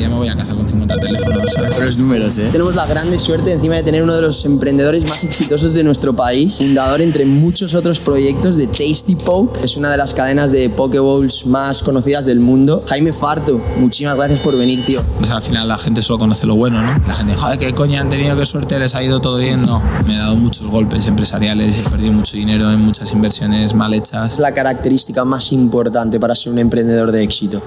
día me voy a casa con 50 teléfonos, ¿sabes? Los números, ¿eh? Tenemos la grande suerte encima de tener uno de los emprendedores más exitosos de nuestro país, fundador entre muchos otros proyectos de Tasty Poke, es una de las cadenas de Pokeballs más conocidas del mundo. Jaime Farto, muchísimas gracias por venir, tío. Sea, al final la gente solo conoce lo bueno, ¿no? La gente, joder, qué coña han tenido, qué suerte, les ha ido todo bien. No, me he dado muchos golpes empresariales, he perdido mucho dinero en muchas inversiones mal hechas. Es la característica más importante para ser un emprendedor de éxito.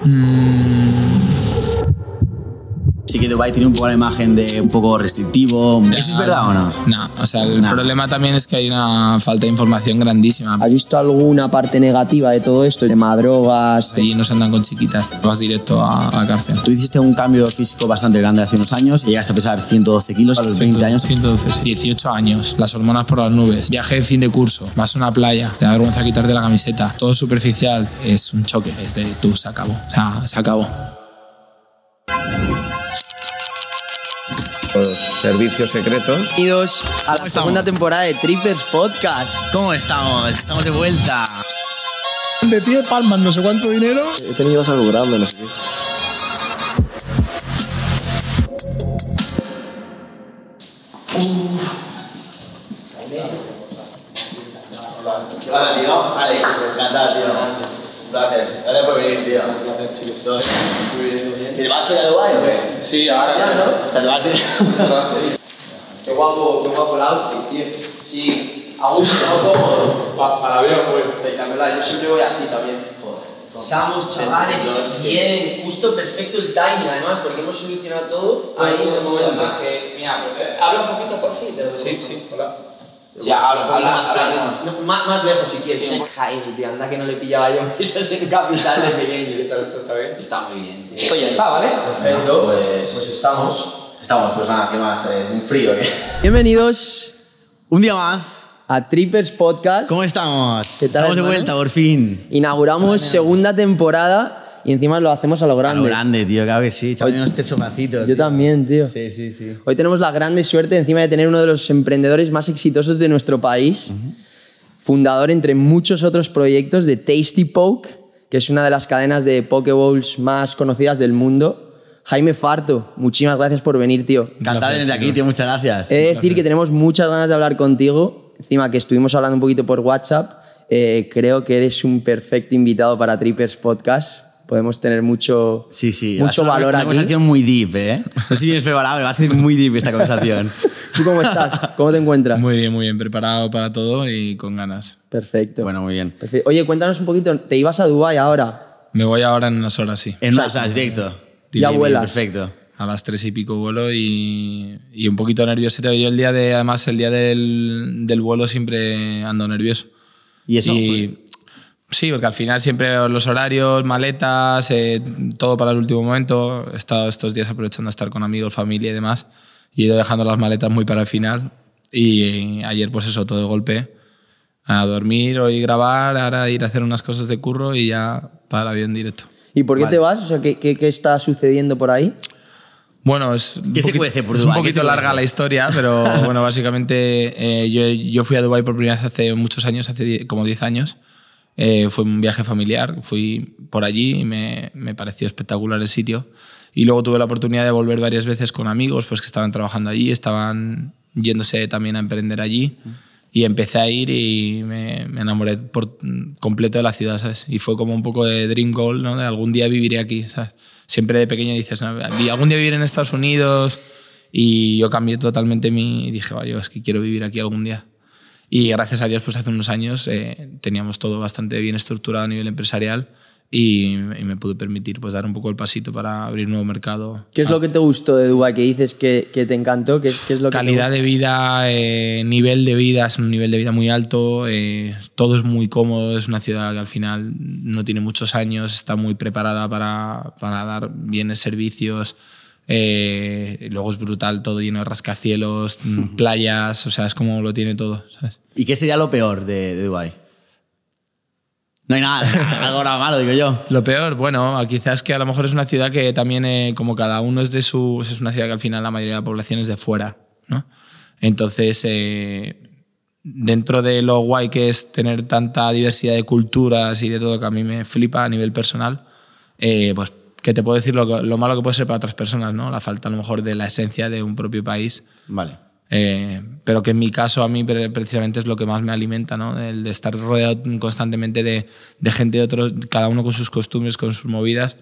Sí que Dubai tiene un poco la imagen de un poco restrictivo. ¿Eso es verdad o no? No, o sea, el No. problema también es que hay una falta de información grandísima. ¿Has visto alguna parte negativa de todo esto? Tema drogas, Allí no se andan con chiquitas, vas directo a, a cárcel. Tú hiciste un cambio físico bastante grande hace unos años. Llegaste a pesar 112 kilos a los 20 años. 112, 18 años, las hormonas por las nubes, viaje de fin de curso, vas a una playa, te da vergüenza quitarte la camiseta, todo superficial, es un choque, es de tú, se acabó, o sea, se acabó. Los servicios secretos. Bienvenidos a la segunda temporada de Trippers Podcast. ¿Cómo estamos? Estamos de vuelta. De pie palman no sé cuánto dinero. He tenido algo grande, no sé qué. Hola, tío. Alex, encantado, tío. Placer. Gracias por venir, tío. Un placer, chicos. ¿Todo bien? Muy bien, muy bien. ¿Te vas hoy a Dubái o qué? Sí, ahora Ya, ¿no? Te vas Qué guapo, qué guapo el outfit, tío. Sí, a gusto, cómodo. para ver, pues. Espectacular, yo siempre voy así también. Estamos, chavales, bien, justo perfecto el timing, además, porque hemos solucionado todo ahí en el momento. mira, habla un poquito por fin. Sí, sí, hola. Ya, habla, habla, habla. No, más, más lejos si quieres. Jaime, tío, anda que no le pillaba yo mesas en capital de pequeño. ¿Qué tal está bien? Está muy bien, tío. Esto ya está, ¿vale? Perfecto, pues, pues estamos. Estamos, pues nada, ¿qué más? Eh, un frío, ¿qué? Bienvenidos Un día más. a Trippers Podcast. ¿Cómo estamos? ¿Qué tal, estamos de vuelta, por fin. Inauguramos segunda temporada y encima lo hacemos a lo A grande. lo grande, tío, claro que sí. Chaval, Hoy- este sofacito. Yo tío. también, tío. Sí, sí, sí. Hoy tenemos la grande suerte encima de tener uno de los emprendedores más exitosos de nuestro país, fundador entre muchos otros proyectos de Tasty Poke, que es una de las cadenas de Pokeballs más conocidas del mundo. Jaime Farto, muchísimas gracias por venir, tío. Encantado de tenerte aquí, tío. Muchas gracias. He de decir que tenemos muchas ganas de hablar contigo. Encima que estuvimos hablando un poquito por WhatsApp, eh, creo que eres un perfecto invitado para Trippers Podcast. Podemos tener mucho, Sí, sí. mucho una- valor una aquí. conversación muy deep, ¿eh? No sé si vienes preparado, va a ser muy deep esta conversación. ¿Tú cómo estás? ¿Cómo te encuentras? Muy bien, muy bien, preparado para todo y con ganas. Perfecto. bueno, muy bien. Perfecto. Oye, cuéntanos un poquito. ¿Te ibas a Dubái ahora? Me voy ahora en unas horas, sí. En unas horas, directo. Ya Bien, vuelas. Perfecto. A las tres y pico vuelo y, y un poquito nervioso. Yo el día de, además, el día del, del vuelo siempre ando nervioso. ¿Y eso? Y- sí, porque al final siempre los horarios, maletas, eh, todo para el último momento. He estado estos días aprovechando a estar con amigos, familia y demás. Y he ido dejando las maletas muy para el final. Y ayer, pues eso, todo de golpe. A dormir, hoy grabar, ahora ir a hacer unas cosas de curro y ya para el avión directo. ¿Y por qué te vas? O sea, ¿qué, qué, qué está sucediendo por ahí? Bueno, es un ¿Qué se poquito- es un ¿Qué se poquito larga la historia, pero bueno, básicamente eh, yo, yo fui a Dubái por primera vez hace muchos años, hace como 10 años. Eh, fue un viaje familiar, fui por allí y me, pareció espectacular el sitio. Y luego tuve la oportunidad de volver varias veces con amigos pues, que estaban trabajando allí, estaban yéndose también a emprender allí. Y empecé a ir y me, enamoré por completo de la ciudad, ¿sabes? Y fue como un poco de dream goal, ¿no? De algún día viviré aquí, ¿sabes? Siempre de pequeño dices, "No, algún día vivir en Estados Unidos. Y yo cambié totalmente mi... Dije, "Va, yo es que quiero vivir aquí algún día. Y gracias a Dios, pues hace unos años eh, teníamos todo bastante bien estructurado a nivel empresarial y, y me pude permitir pues dar un poco el pasito para abrir un nuevo mercado. ¿Qué es lo que te gustó de Dubái? Que dices que, que te encantó. ¿Qué, qué es lo que te Calidad de vida, eh, nivel de vida, es un nivel de vida muy alto, eh, todo es muy cómodo, es una ciudad que al final no tiene muchos años, está muy preparada para, para dar bienes servicios, luego es brutal, todo lleno de rascacielos, playas, o sea, es como lo tiene todo. ¿sabes? ¿Y qué sería lo peor de, de Dubái? No hay nada, algo ahora malo, digo yo. Lo peor, bueno, quizás que a lo mejor es una ciudad que también, eh, como cada uno es de su. Es una ciudad que al final la mayoría de la población es de fuera, ¿no? Entonces, eh, dentro de lo guay que es tener tanta diversidad de culturas y de todo que a mí me flipa a nivel personal, eh, pues que te puedo decir lo, lo malo que puede ser para otras personas, ¿no? La falta a lo mejor de la esencia de un propio país. Vale. Eh, pero que en mi caso a mí pre- precisamente es lo que más me alimenta, ¿no? El de estar rodeado constantemente de, de gente de otros, cada uno con sus costumbres, con sus movidas,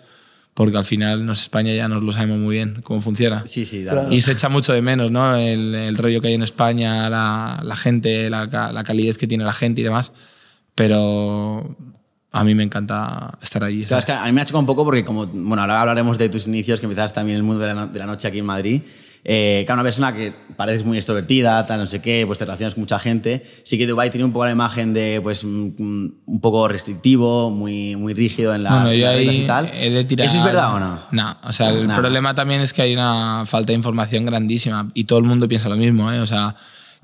porque al final nos España ya nos lo sabemos muy bien cómo funciona. Sí, sí, dale. Y se echa mucho de menos, ¿no? El, el rollo que hay en España, la, la gente, la, la calidez que tiene la gente y demás. Pero a mí me encanta estar allí. Claro, ¿sabes? es que a mí me ha chocado un poco porque, como, bueno, ahora hablaremos de tus inicios, que empezaste también en el mundo de la, no- de la noche aquí en Madrid. Eh, claro, una persona que pareces muy extrovertida, tal, no sé qué, pues te relacionas con mucha gente. Sí que Dubai tiene un poco la imagen de, pues, un, un poco restrictivo, muy, muy rígido en, la, Bueno, en yo ahí y tal. he de tirar. ¿Eso es verdad o no? No, o sea, el Nada. problema también es que hay una falta de información grandísima y todo el mundo piensa lo mismo, ¿eh? O sea,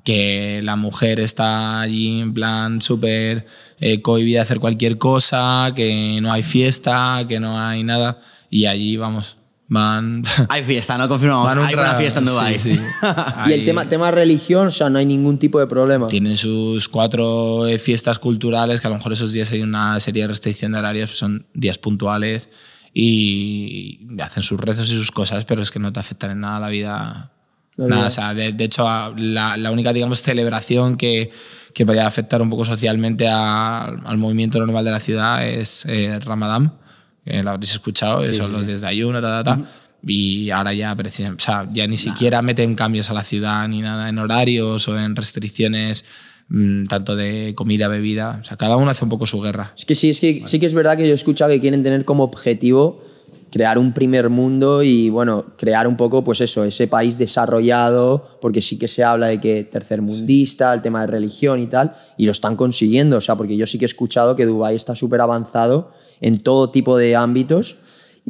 que la mujer está allí en plan súper eh, cohibida de hacer cualquier cosa, que no hay fiesta, que no hay nada y allí, vamos, van. Hay fiesta, ¿no? Confirmamos. van un Hay una fiesta en Dubai. Sí, sí. Y el tema, tema religión, o sea, no hay ningún tipo de problema. Tienen sus cuatro eh, fiestas culturales, que a lo mejor esos días hay una serie de restricción de horarios, pues son días puntuales y hacen sus rezos y sus cosas, pero es que no te afectan en nada la vida. La Nada, vida. o sea, de, de hecho, a- la, la única, digamos, celebración que, que vaya a afectar un poco socialmente a- al movimiento normal de la ciudad es eh, Ramadán, que lo habréis escuchado, que son los días de ayuno, ta, ta, ta. Y ahora ya, o sea, ya ni siquiera meten cambios a la ciudad ni nada en horarios o en restricciones mm, tanto de comida, bebida. O sea, cada uno hace un poco su guerra. Es que sí, es que sí que es verdad que yo he escuchado que quieren tener como objetivo crear un primer mundo y bueno, crear un poco pues eso, ese país desarrollado, porque sí que se habla de que tercermundista, el tema de religión y tal, y lo están consiguiendo, o sea, porque yo sí que he escuchado que Dubái está súper avanzado en todo tipo de ámbitos,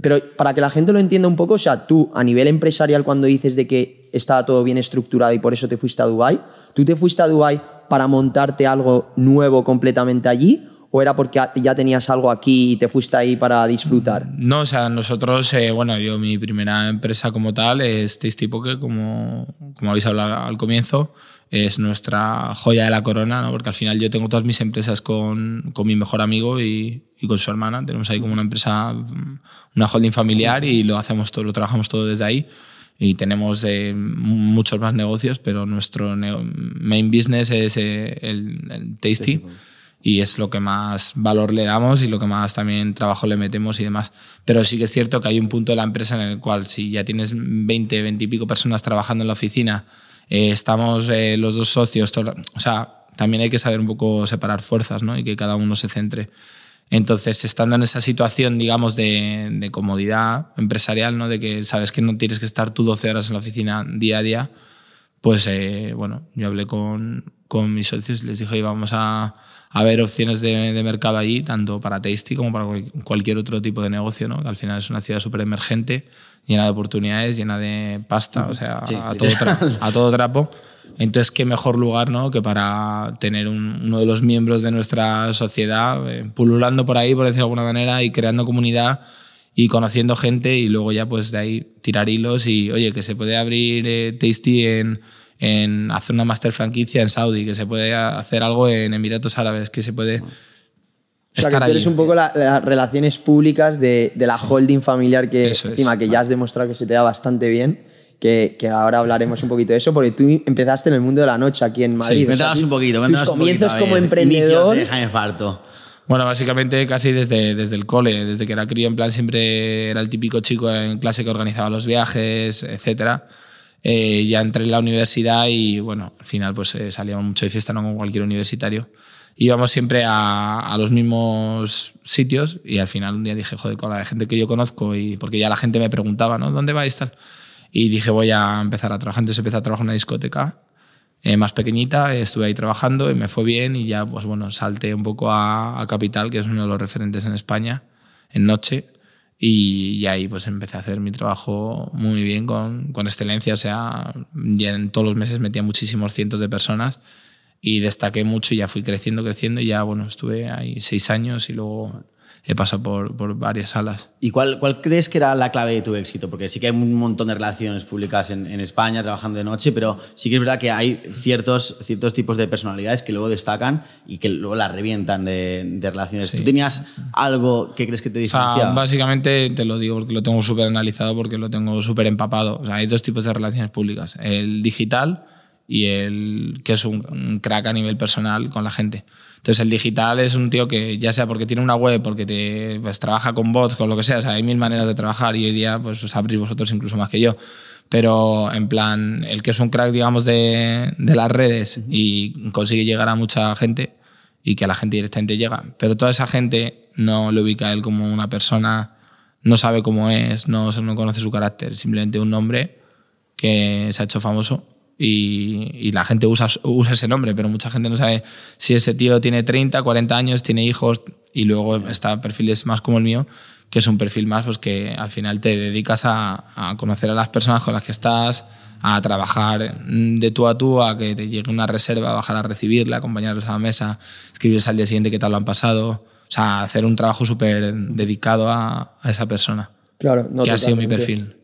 pero para que la gente lo entienda un poco, o sea, tú a nivel empresarial cuando dices de que estaba todo bien estructurado y por eso te fuiste a Dubái, ¿tú te fuiste a Dubái para montarte algo nuevo completamente allí? ¿O era porque ya tenías algo aquí y te fuiste ahí para disfrutar? No, o sea, nosotros, eh, bueno, yo mi primera empresa como tal es Tasty Poke, como, como habéis hablado al comienzo, es nuestra joya de la corona, ¿no? porque al final yo tengo todas mis empresas con, con mi mejor amigo y, y con su hermana. Tenemos ahí como una empresa, mm, una holding familiar y lo hacemos todo, lo trabajamos todo desde ahí. Y tenemos eh, muchos más negocios, pero nuestro ne- main business es eh, el, el Tasty y es lo que más valor le damos y lo que más también trabajo le metemos y demás. Pero sí que es cierto que hay un punto de la empresa en el cual si ya tienes 20, 20 y pico personas trabajando en la oficina, eh, estamos eh, los dos socios, todo- o sea, también hay que saber un poco separar fuerzas ¿no? y que cada uno se centre. Entonces, estando en esa situación, digamos, de, de comodidad empresarial, ¿no? de que sabes que no tienes que estar tú 12 horas en la oficina día a día, pues eh, bueno, yo hablé con, con mis socios y les dije, "Oye, vamos a, a ver opciones de, de mercado allí, tanto para Tasty como para cual- cualquier otro tipo de negocio, ¿no? que al final es una ciudad súper emergente, llena de oportunidades, llena de pasta, o sea, Sí, a, todo a todo trapo. Entonces, qué mejor lugar ¿no? que para tener un- uno de los miembros de nuestra sociedad eh, pululando por ahí, por decirlo de alguna manera, y creando comunidad y conociendo gente y luego ya pues de ahí tirar hilos y oye que se puede abrir eh, Tasty en, en hacer una master franquicia en Saudi que se puede hacer algo en Emiratos Árabes que se puede O sea, estar que tú eres allí. un poco la- las relaciones públicas de, de la holding familiar que Eso es. encima que ya has demostrado que se te da bastante bien, que, que ahora hablaremos un poquito de eso, porque tú empezaste en el mundo de la noche aquí en Madrid. O sea, Cuéntanos tú- un poquito, Tus cuéntanos un comienzos poquito, como ver, emprendedor. Inicios de Farto. Bueno, básicamente casi desde, desde el cole, desde que era crío, en plan siempre era el típico chico en clase que organizaba los viajes, etcétera. Eh, ya entré en la universidad y bueno, al final pues eh, salíamos mucho de fiesta, no como cualquier universitario. Íbamos siempre a, a los mismos sitios y al final un día dije, joder, con la gente que yo conozco y porque ya la gente me preguntaba, ¿no? ¿Dónde vais tal? Y dije, voy a empezar a trabajar. Entonces empecé a trabajar en una discoteca eh, más pequeñita, estuve ahí trabajando y me fue bien y ya, pues bueno, salté un poco a, a Capital, que es uno de los referentes en España, en noche, y, y ahí pues empecé a hacer mi trabajo muy bien, con, con excelencia, o sea, ya en todos los meses metía muchísimos cientos de personas y destaqué mucho y ya fui creciendo, creciendo y ya, bueno, estuve ahí seis años y luego he pasado por, por varias salas. ¿Y cuál, cuál crees que era la clave de tu éxito? Porque sí que hay un montón de relaciones públicas en, en España trabajando de noche, pero sí que es verdad que hay ciertos, ciertos tipos de personalidades que luego destacan y que luego la revientan de, de relaciones. ¿Tú tenías algo que crees que te O sea, diferenciaba? básicamente te lo digo porque lo tengo súper analizado, porque lo tengo súper empapado. O sea, hay dos tipos de relaciones públicas: el digital y el que es un, un crack a nivel personal con la gente. Entonces, el digital es un tío que, ya sea porque tiene una web, porque te, pues, trabaja con bots, con lo que sea, o sea, hay mil maneras de trabajar y hoy día pues, os abrís vosotros incluso más que yo. Pero, en plan, el que es un crack, digamos, de, de las redes y consigue llegar a mucha gente y que a la gente directamente llega. Pero toda esa gente no lo ubica a él como una persona, no sabe cómo es, no, no conoce su carácter, simplemente un nombre que se ha hecho famoso y, y la gente usa, usa ese nombre, pero mucha gente no sabe si ese tío tiene 30, 40 años, tiene hijos y luego está perfiles más como el mío, que es un perfil más pues que al final te dedicas a, a conocer a las personas con las que estás, a trabajar de tú a tú, a que te llegue una reserva, bajar a recibirla, acompañarlos a la mesa, escribirles al día siguiente qué tal lo han pasado. O sea, hacer un trabajo súper dedicado a, a esa persona. Claro, no que ha sido mi perfil.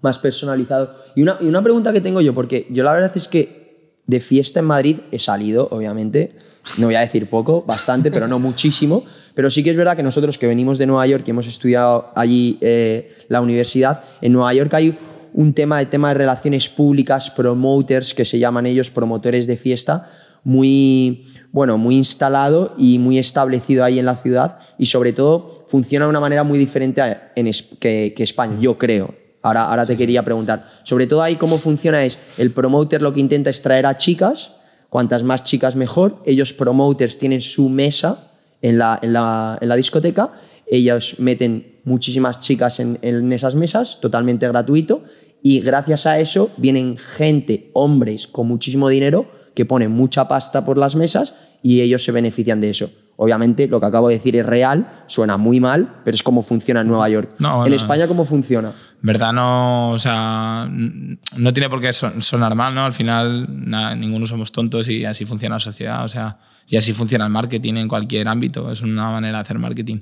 Más personalizado. Y una, y una pregunta que tengo yo, porque yo la verdad es que de fiesta en Madrid he salido, obviamente, no voy a decir poco, bastante, pero no muchísimo. Pero sí que es verdad que nosotros que venimos de Nueva York y hemos estudiado allí eh, la universidad, en Nueva York hay un tema de tema de relaciones públicas, promoters, que se llaman ellos promotores de fiesta, muy, bueno, muy instalado y muy establecido ahí en la ciudad y sobre todo funciona de una manera muy diferente a- en que, que España, yo creo. Ahora, ahora te quería preguntar. Sobre todo ahí cómo funciona es, el promoter lo que intenta es traer a chicas, cuantas más chicas mejor, ellos promoters tienen su mesa en la, en la, en la discoteca, ellos meten muchísimas chicas en, en esas mesas, totalmente gratuito, y gracias a eso vienen gente, hombres con muchísimo dinero, que ponen mucha pasta por las mesas y ellos se benefician de eso. Obviamente lo que acabo de decir es real, suena muy mal, pero es como funciona en Nueva York. No, en. España, ¿cómo funciona? verdad no, o sea, no tiene por qué son- sonar mal, ¿no? Al final na- ninguno somos tontos y así funciona la sociedad, o sea, y así funciona el marketing en cualquier ámbito, es una manera de hacer marketing.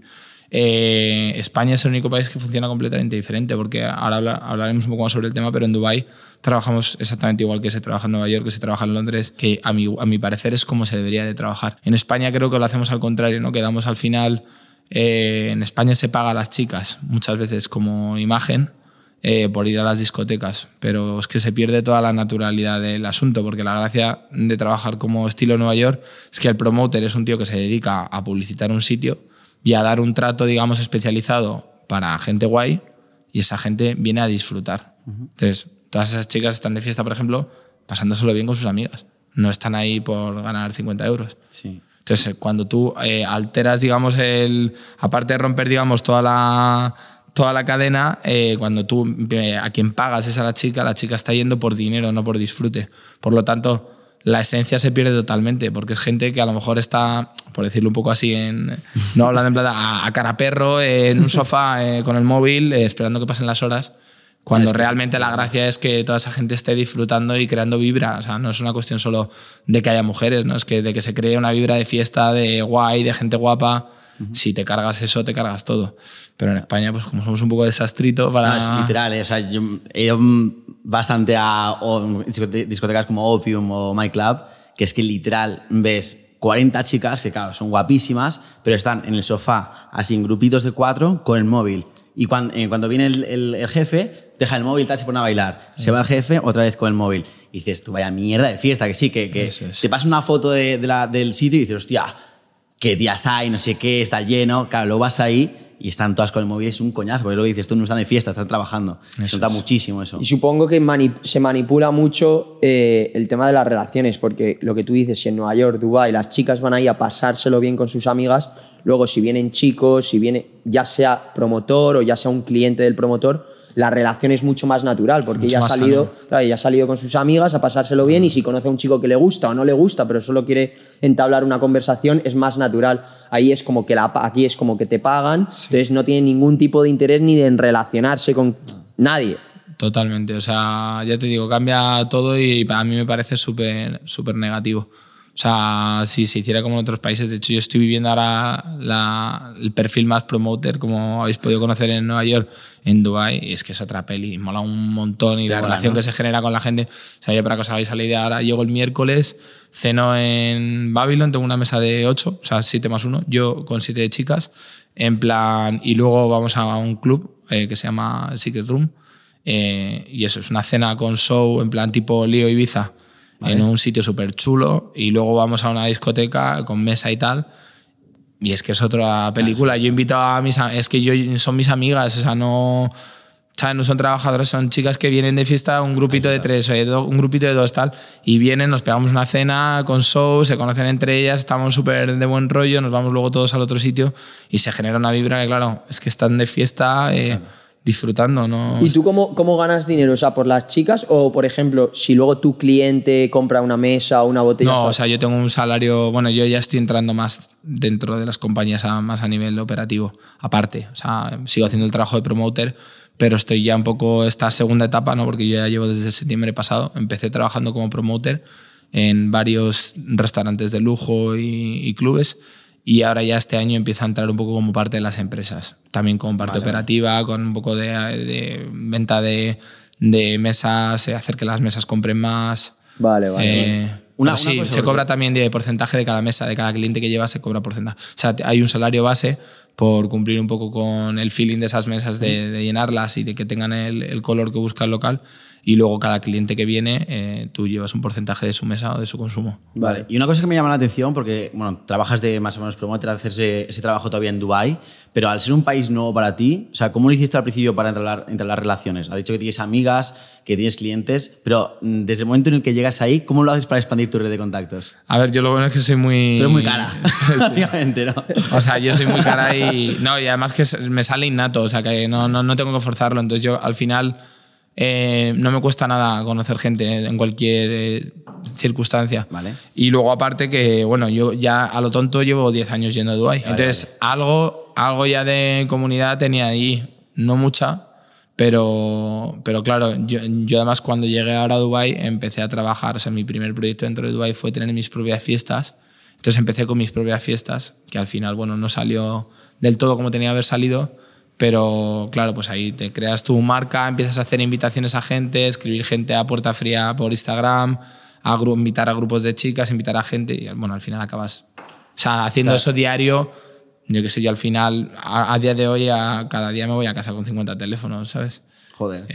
Eh, España es el único país que funciona completamente diferente, porque ahora habla- hablaremos un poco más sobre el tema, pero en Dubái trabajamos exactamente igual que se trabaja en Nueva York, que se trabaja en Londres, que a mi, a mi parecer es como se debería de trabajar. En España creo que lo hacemos al contrario, ¿no? Quedamos al final, eh, en España se paga a las chicas muchas veces como imagen, eh, por ir a las discotecas, pero es que se pierde toda la naturalidad del asunto, porque la gracia de trabajar como estilo Nueva York es que el promoter es un tío que se dedica a publicitar un sitio y a dar un trato, digamos, especializado para gente guay y esa gente viene a disfrutar. Entonces, todas esas chicas están de fiesta, por ejemplo, pasándoselo bien con sus amigas. No están ahí por ganar 50 euros. Sí. Entonces, cuando tú eh, alteras, digamos, el. Aparte de romper, digamos, toda la, toda la cadena, eh, cuando tú eh, a quien pagas es a la chica, la chica está yendo por dinero, no por disfrute. Por lo tanto, la esencia se pierde totalmente, porque es gente que a lo mejor está, por decirlo un poco así, en, no hablando en plata, a, a cara perro, eh, en un sofá eh, con el móvil, eh, esperando que pasen las horas. Cuando realmente la gracia es que toda esa gente esté disfrutando y creando vibra. O sea, no es una cuestión solo de que haya mujeres, ¿no? Es que de que se cree una vibra de fiesta, de guay, de gente guapa. Si te cargas eso, te cargas todo. Pero en España, pues como somos un poco desastrito para... No, es literal, eh, o sea, yo he ido bastante a o, discote- discotecas como Opium o My Club, que es que literal ves 40 chicas que, claro, son guapísimas, pero están en el sofá, así en grupitos de cuatro, con el móvil. Y cuando, cuando viene el, el- el jefe, deja el móvil, tal, se pone a bailar. Se va el jefe, otra vez con el móvil. Y dices, tú vaya mierda de fiesta, que sí, que, que Eso es. te pasa una foto de, de la- del sitio y dices, hostia, qué días hay, no sé qué, está lleno. Claro, luego vas ahí y están todas con el móvil, es un coñazo, porque luego dices, tú no están de fiesta, están trabajando. Se nota muchísimo eso. Y supongo que mani- se manipula mucho eh, el tema de las relaciones, porque lo que tú dices, si en Nueva York, Dubái, las chicas van ahí a pasárselo bien con sus amigas, luego si vienen chicos, si viene ya sea promotor o ya sea un cliente del promotor, la relación es mucho más natural, porque Mucho ella ha, salido, claro, ella ha salido con sus amigas a pasárselo bien y si conoce a un chico que le gusta o no le gusta, pero solo quiere entablar una conversación, es más natural. Ahí es como que la, aquí es como que te pagan, entonces no tiene ningún tipo de interés ni de relacionarse con nadie. Totalmente, o sea, ya te digo, cambia todo y a mí me parece súper súper negativo. O sea, si se hiciera como en otros países, de hecho yo estoy viviendo ahora la- el perfil más promoter, como habéis podido conocer en Nueva York, en Dubai y es que es otra peli, mola un montón y la mola, relación ¿no? que se genera con la gente. O sea, yo para que os hagáis la idea, ahora llego el miércoles, ceno en Babylon, tengo una mesa de 8, o sea, 7 más 1, yo con 7 chicas, en plan, y luego vamos a un club eh, que se llama Secret Room, eh, y eso, es una cena con show en plan tipo Lío Ibiza, en un sitio súper chulo, y luego vamos a una discoteca con mesa y tal. Y es que es otra película. Yo invito a mis es que yo son mis amigas, o sea, no ¿sabes? no son trabajadoras, son chicas que vienen de fiesta, un grupito de tres, un grupito de dos tal, y vienen, nos pegamos una cena con show, se conocen entre ellas, estamos súper de buen rollo, nos vamos luego todos al otro sitio y se genera una vibra que claro, es que están de fiesta eh, disfrutando, ¿no? ¿Y tú cómo, cómo ganas dinero? O sea, ¿por las chicas o, por ejemplo, si luego tu cliente compra una mesa o una botella? No, o o sea, yo tengo un salario, bueno, yo ya estoy entrando más dentro de las compañías, a- más a nivel operativo, aparte. O sea, sigo haciendo el trabajo de promoter, pero estoy ya un poco esta segunda etapa, ¿no? Porque yo ya llevo desde septiembre pasado, empecé trabajando como promoter en varios restaurantes de lujo y, y clubes. Y ahora ya este año empieza a entrar un poco como parte de las empresas, también como parte operativa, con un poco de, de venta de, de mesas, hacer que las mesas compren más. Vale, vale. Eh, Una- una sí, cosa, se cobra también de porcentaje de cada mesa, de cada cliente que lleva se cobra porcentaje. O sea, hay un salario base por cumplir un poco con el feeling de esas mesas, de, de llenarlas y de que tengan el, el color que busca el local. Y luego cada cliente que viene, eh, tú llevas un porcentaje de su mesa o de su consumo. Vale. Y una cosa que me llama la atención, porque bueno, trabajas de más o menos promoter, hacer ese, ese trabajo todavía en Dubai, pero al ser un país nuevo para ti, o sea, ¿cómo lo hiciste al principio para entablar, entablar relaciones? Has dicho que tienes amigas, que tienes clientes, pero mm, desde el momento en el que llegas ahí, ¿cómo lo haces para expandir tu red de contactos? A ver, yo lo bueno es que soy muy... Eres muy cara, básicamente, ¿no? O sea, yo soy muy cara y. No, y además que me sale innato, o sea, que no, no, no tengo que forzarlo. Entonces, yo al final eh, no me cuesta nada conocer gente en cualquier eh, circunstancia. Vale. Y luego, aparte, que bueno, yo ya a lo tonto llevo 10 años yendo a Dubái. Entonces, Algo, algo ya de comunidad tenía ahí, no mucha. Pero, pero claro, yo, yo además cuando llegué ahora a Dubai empecé a trabajar, o sea, mi primer proyecto dentro de Dubai fue tener mis propias fiestas. Entonces empecé con mis propias fiestas, que al final, bueno, no salió del todo como tenía que haber salido, pero claro, pues ahí te creas tu marca, empiezas a hacer invitaciones a gente, escribir gente a puerta fría por Instagram, a invitar a grupos de chicas, invitar a gente, y bueno, al final acabas, o sea, haciendo eso diario, yo qué sé, yo al final, a, a día de hoy, a, cada día me voy a casa con 50 teléfonos, ¿sabes? Joder.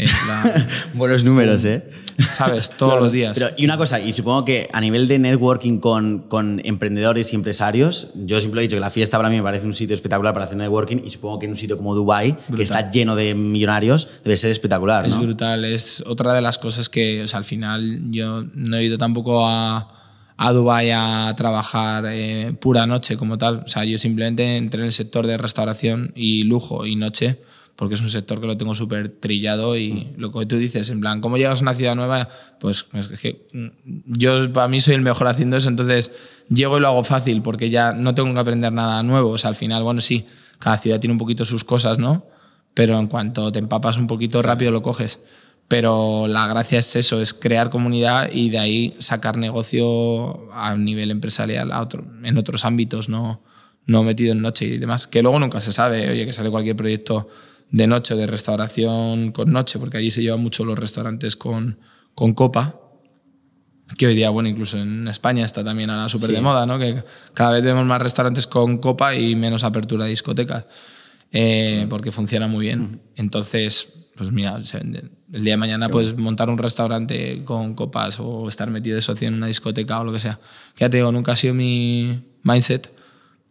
Buenos números, ¿eh? ¿Sabes? Todos los días. Pero, y una cosa, y supongo que a nivel de networking con, con emprendedores y empresarios, yo siempre he dicho que la fiesta para mí me parece un sitio espectacular para hacer networking y supongo que en un sitio como Dubai que está lleno de millonarios, debe ser espectacular, Es brutal, es otra de las cosas que, o sea, al final yo no he ido tampoco a, a Dubái a trabajar eh, pura noche como tal. O sea, yo simplemente entré en el sector de restauración y lujo y noche, porque es un sector que lo tengo súper trillado y lo que tú dices, en plan, ¿cómo llegas a una ciudad nueva? Pues es que mm, yo para mí soy el mejor haciendo eso, entonces llego y lo hago fácil porque ya no tengo que aprender nada nuevo. O sea, al final, bueno, sí, cada ciudad tiene un poquito sus cosas, ¿no? pero en cuanto te empapas un poquito rápido lo coges. Pero la gracia es eso, es crear comunidad y de ahí sacar negocio a nivel empresarial a otro, en otros ámbitos, no, no metido en noche y demás. Que luego nunca se sabe, oye, que sale cualquier proyecto de noche, de restauración con noche, porque allí se llevan mucho los restaurantes con, con copa, que hoy día, bueno, incluso en España está también ahora súper de moda, ¿no? Que cada vez vemos más restaurantes con copa y menos apertura de discotecas, eh, porque funciona muy bien. Entonces, pues mira, el día de mañana puedes montar un restaurante con copas o estar metido de socio en una discoteca o lo que sea. Que ya te digo, nunca ha sido mi mindset,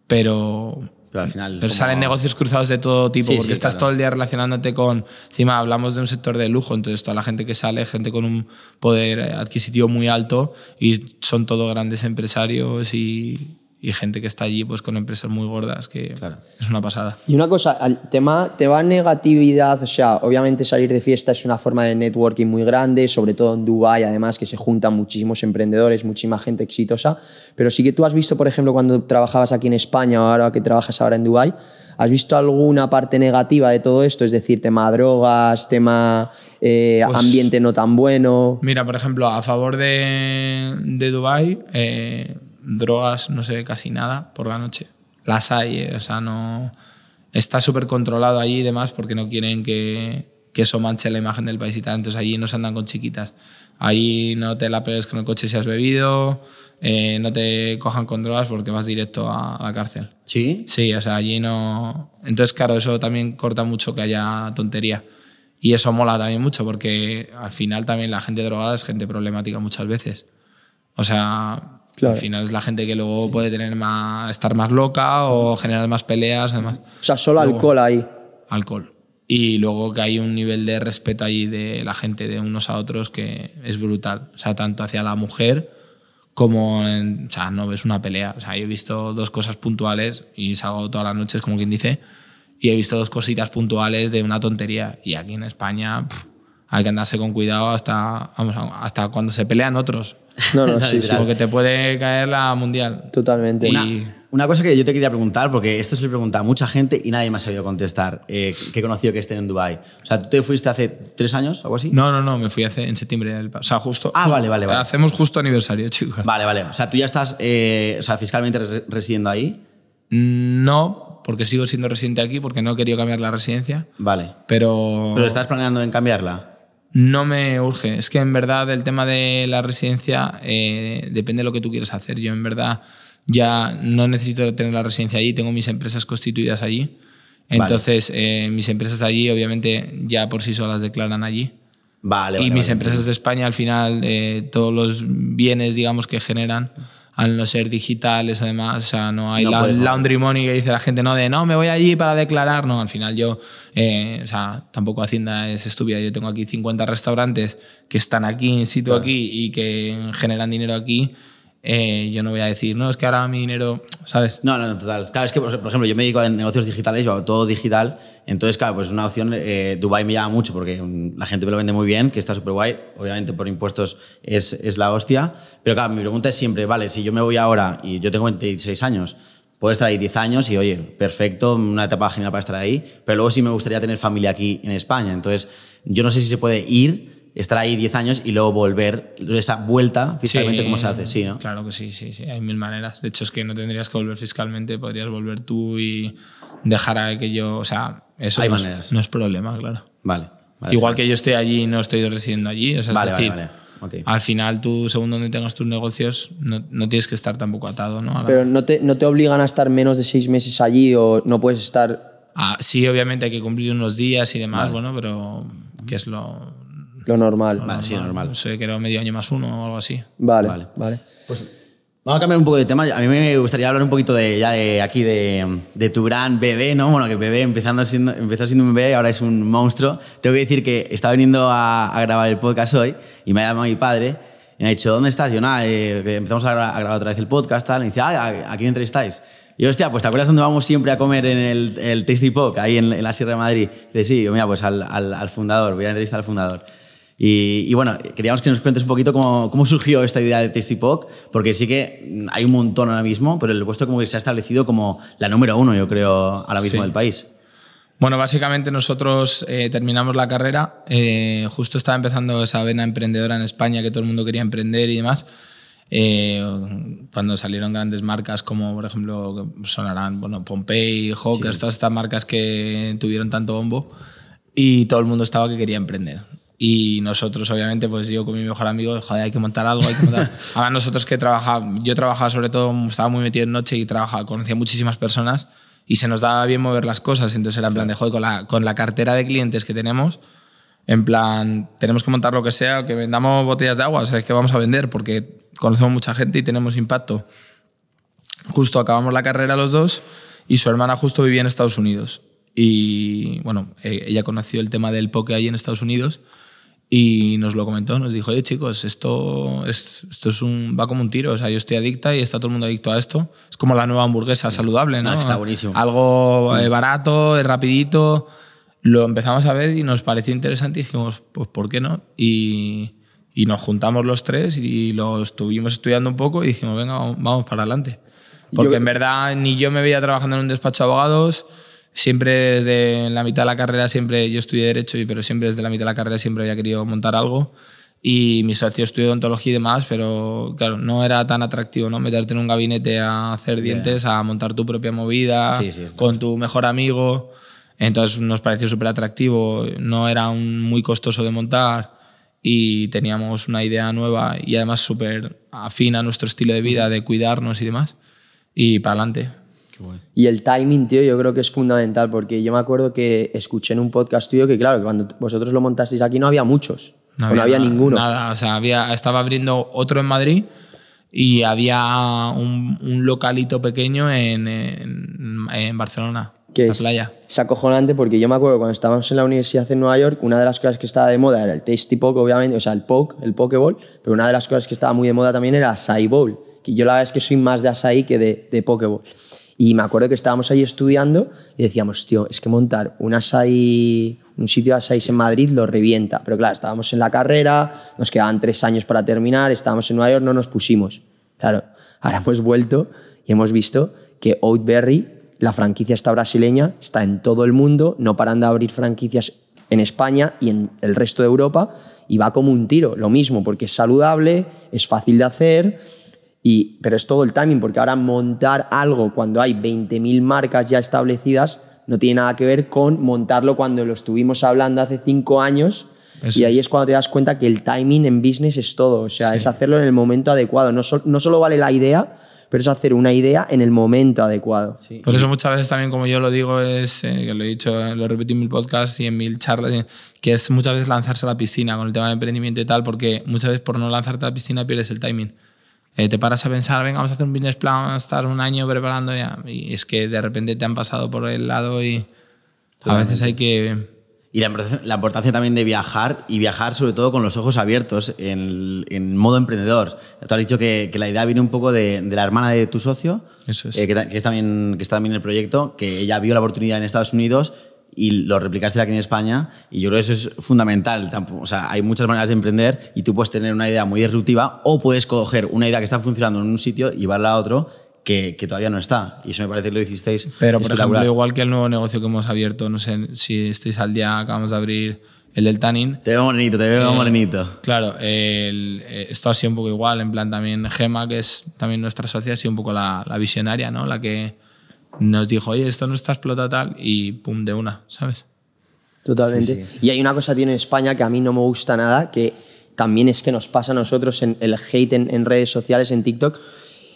pero Pero al final. pero como- salen negocios cruzados de todo tipo, Sí, porque sí, estás claro. todo el día relacionándote con. Encima hablamos de un sector de lujo, entonces toda la gente que sale, gente con un poder adquisitivo muy alto y son todos grandes empresarios y, y gente que está allí pues con empresas muy gordas, que Claro. es una pasada. Y una cosa, al tema, te va negatividad, o sea, obviamente salir de fiesta es una forma de networking muy grande, sobre todo en Dubai, además que se juntan muchísimos emprendedores, muchísima gente exitosa, pero sí que tú has visto, por ejemplo, cuando trabajabas aquí en España o ahora que trabajas ahora en Dubai, ¿has visto alguna parte negativa de todo esto? Es decir, tema drogas, tema eh, Pues- ambiente no tan bueno. Mira, por ejemplo, a favor de, de Dubai, eh, drogas no se ve casi nada por la noche. Las hay, eh, o sea, no. Está súper controlado allí y demás porque no quieren que, que eso manche la imagen del país y tal. Entonces allí no se andan con chiquitas. Ahí no te la pegues con el coche si has bebido, eh, no te cojan con drogas porque vas directo a, a la cárcel. ¿Sí? Sí, o sea, allí no. Entonces, claro, eso también corta mucho que haya tontería. Y eso mola también mucho porque al final también la gente drogada es gente problemática muchas veces. O sea, Claro. al final es la gente que luego puede tener más, estar más loca o generar más peleas, además. O sea, solo Luego- alcohol ahí. Alcohol. Y luego que hay un nivel de respeto allí de la gente, de unos a otros, que es brutal. O sea, tanto hacia la mujer como en, o sea, no ves una pelea. O sea, yo he visto dos cosas puntuales y salgo todas las noches, como quien dice, y he visto dos cositas puntuales de una tontería. Y aquí en España pff, hay que andarse con cuidado hasta, vamos, hasta cuando se pelean otros. No, no, sí, sí. Porque te puede caer la mundial. Totalmente. Y- Una, una cosa que yo te quería preguntar, porque esto se le pregunta a mucha gente y nadie me ha sabido contestar, eh, que he conocido que estén en Dubai. O sea, ¿tú te fuiste hace tres años, algo así? No, no, no, me fui hace, en septiembre. Del, o sea, justo. Ah, vale, vale, vale. Hacemos justo aniversario, chicos. Vale, vale. O sea, tú ya estás eh, o sea, fiscalmente re- residiendo ahí. No, porque sigo siendo residente aquí, porque no he querido cambiar la residencia, Vale. pero, ¿Pero estás planeando en cambiarla? No me urge. Es que en verdad el tema de la residencia eh, depende de lo que tú quieras hacer. Yo en verdad ya no necesito tener la residencia allí, tengo mis empresas constituidas allí. Vale. Entonces, eh, mis empresas de allí obviamente ya por sí solas declaran allí. Vale, y vale, mis vale. empresas de España, al final, eh, todos los bienes, digamos, que generan, al no ser digitales, además, o sea, no hay No la- laundry money que dice la gente, no, de no, me voy allí para declarar. No, al final yo, eh, o sea, tampoco Hacienda es estúpida. Yo tengo aquí 50 restaurantes que están aquí, in situ aquí y que generan dinero aquí. Eh, yo no voy a decir, no, es que ahora mi dinero, ¿sabes? No, no, no, total. Claro, es que, por ejemplo, yo me dedico a negocios digitales, yo hago todo digital. Entonces, claro, pues una opción, eh, Dubai me llama mucho porque mm, la gente me lo vende muy bien, que está súper guay. Obviamente, por impuestos es, es la hostia. Pero claro, mi pregunta es siempre, vale, si yo me voy ahora y yo tengo 26 años, puedo estar ahí 10 años y, oye, perfecto, una etapa genial para estar ahí. Pero luego sí me gustaría tener familia aquí en España. Entonces, yo no sé si se puede ir, estar ahí 10 años y luego volver, esa vuelta fiscalmente, Sí, ¿cómo se hace? Sí, ¿no? Claro que sí, sí, sí, hay mil maneras. De hecho, es que no tendrías que volver fiscalmente, podrías volver tú y dejar a que yo, o sea, eso Hay no, maneras. Es, no es problema, claro. Vale. vale. Igual que yo estoy allí y no estoy residiendo allí, o sea, es Vale, vale, decir, vale. Ok. al final tú, según donde tengas tus negocios, no, no tienes que estar tampoco atado, ¿no? La- Pero no te, no te obligan a estar menos de seis meses allí o no puedes estar Ah, sí, obviamente hay que cumplir unos días y demás, bueno, pero que es lo... lo normal. Vale, sí, normal. No sé, que era medio año más uno o algo así. Vale, Vale. vale. Vamos a cambiar un poco de tema. A mí me gustaría hablar un poquito de, ya de aquí de, de tu gran bebé, ¿no? Bueno, que bebé empezando siendo, empezó siendo un bebé, ahora es un monstruo. Tengo que decir que estaba viniendo a, a grabar el podcast hoy y me ha llamado mi padre y me ha dicho, ¿dónde estás? Yo, nada, eh, empezamos a grabar, a grabar otra vez el podcast, tal. Y me dice, ah, ¿a, a quién entrevistáis? Y yo, hostia, pues ¿te acuerdas dónde vamos siempre a comer en el, el Tasty Poke, ahí en, en la Sierra de Madrid? Dice, sí, yo, mira, pues al, al, al fundador, voy a entrevistar al fundador. Y, y bueno, queríamos que nos cuentes un poquito cómo, cómo surgió esta idea de Tasty Poke, porque sí que hay un montón ahora mismo, pero el vuestro como que se ha establecido como la número uno, yo creo, ahora mismo Sí. del país. Bueno, básicamente nosotros eh, terminamos la carrera, eh, justo estaba empezando esa vena emprendedora en España que todo el mundo quería emprender y demás. Eh, cuando salieron grandes marcas como, por ejemplo, sonarán bueno, Pompey, Hawkers, todas estas marcas que tuvieron tanto bombo y todo el mundo estaba que quería emprender. Y nosotros, obviamente, pues yo con mi mejor amigo, joder, hay que montar algo, hay que montar. Además, nosotros que trabajaba, yo trabajaba sobre todo, estaba muy metido en noche y trabajaba, conocía muchísimas personas y se nos daba bien mover las cosas. Entonces era en plan de, joder, con la, con la cartera de clientes que tenemos, en plan, tenemos que montar lo que sea, que vendamos botellas de agua, o sea, es que vamos a vender porque conocemos mucha gente y tenemos impacto. Justo acabamos la carrera los dos y su hermana justo vivía en Estados Unidos. Y bueno, eh, ella conoció el tema del poke ahí en Estados Unidos y nos lo comentó, nos dijo, oye chicos, esto, es, esto es un, va como un tiro, o sea, yo estoy adicta y está todo el mundo adicto a esto. Es como la nueva hamburguesa saludable, ¿no? No, está buenísimo. Algo eh, barato, eh, rapidito. Lo empezamos a ver y nos pareció interesante y dijimos, pues ¿por qué no? Y, y nos juntamos los tres y lo estuvimos estudiando un poco y dijimos, venga, vamos- vamos para adelante. Porque Yo- en verdad ni yo me veía trabajando en un despacho de abogados, siempre desde la mitad de la carrera, siempre yo estudié Derecho, y- pero siempre desde la mitad de la carrera siempre había querido montar algo. Y mi socio estudió odontología y demás, pero claro, no era tan atractivo, ¿no? Meterte en un gabinete a hacer dientes, a montar tu propia movida Sí, sí, está con tu mejor amigo. Entonces nos pareció súper atractivo, no era un, muy costoso de montar y teníamos una idea nueva y además súper afín a nuestro estilo de vida, de cuidarnos y demás. Y para adelante. Y el timing, tío, yo creo que es fundamental porque yo me acuerdo que escuché en un podcast tuyo que, claro, que cuando vosotros lo montasteis aquí no había muchos. o no había nada- ninguno. Nada, o sea, había, estaba abriendo otro en Madrid y había un, un localito pequeño en, en, en Barcelona, que la es, playa. es acojonante porque yo me acuerdo cuando estábamos en la universidad en Nueva York, una de las cosas que estaba de moda era el Tasty Poke, obviamente, o sea, el Poke, el Pokeball, pero una de las cosas que estaba muy de moda también era Acai Bowl, que yo la verdad es que soy más de Acai que de, de Pokeball. Y me acuerdo que estábamos ahí estudiando y decíamos, tío, es que montar un Acai, un sitio de Acai en Madrid lo revienta. Pero claro, estábamos en la carrera, nos quedaban tres años para terminar, estábamos en Nueva York, no nos pusimos. Claro, ahora hemos vuelto y hemos visto que Oatberry, la franquicia esta brasileña, está en todo el mundo, no paran de abrir franquicias en España y en el resto de Europa y va como un tiro, lo mismo, porque es saludable, es fácil de hacer, y, pero es todo el timing, porque ahora montar algo cuando hay 20.000 marcas ya establecidas no tiene nada que ver con montarlo cuando lo estuvimos hablando hace cinco años. Eso y ahí es cuando te das cuenta que el timing en business es todo, o sea, es hacerlo en el momento adecuado. No, sol- no solo vale la idea, pero es hacer una idea en el momento adecuado. Por eso muchas veces también, como yo lo digo, es eh, que lo he dicho, lo repetí en mil podcasts y en mil charlas, eh, que es muchas veces lanzarse a la piscina con el tema del emprendimiento y tal, porque muchas veces por no lanzarte a la piscina pierdes el timing. Eh, te paras a pensar, venga, vamos a hacer un business plan, vamos a estar un año preparando ya, y es que de repente te han pasado por el lado y a veces hay que... Y la importancia, la importancia también de viajar y viajar sobre todo con los ojos abiertos en, en modo emprendedor. Tú has dicho que, que la idea viene un poco de, de la hermana de tu socio, Eso es. eh, que, que es también, que está también en el proyecto, que ella vio la oportunidad en Estados Unidos y lo replicaste aquí en España y yo creo que eso es fundamental. O sea, hay muchas maneras de emprender y tú puedes tener una idea muy disruptiva o puedes coger una idea que está funcionando en un sitio y llevarla a otro que, que todavía no está. Y eso me parece que lo hicisteis Pero, por ejemplo, igual que el nuevo negocio que hemos abierto, no sé si estáis al día, acabamos de abrir el del Tanning. Te veo morenito, te veo Eh, morenito. Claro, el- eh, esto ha sido un poco igual, en plan también Gema, que es también nuestra socia, ha sido un poco la, la visionaria, ¿no? La que nos dijo, oye, esto no está explotado tal, y pum, de una, ¿sabes? Totalmente. Y hay una cosa tiene en España que a mí no me gusta nada, que también es que nos pasa a nosotros en el hate en, en redes sociales, en TikTok,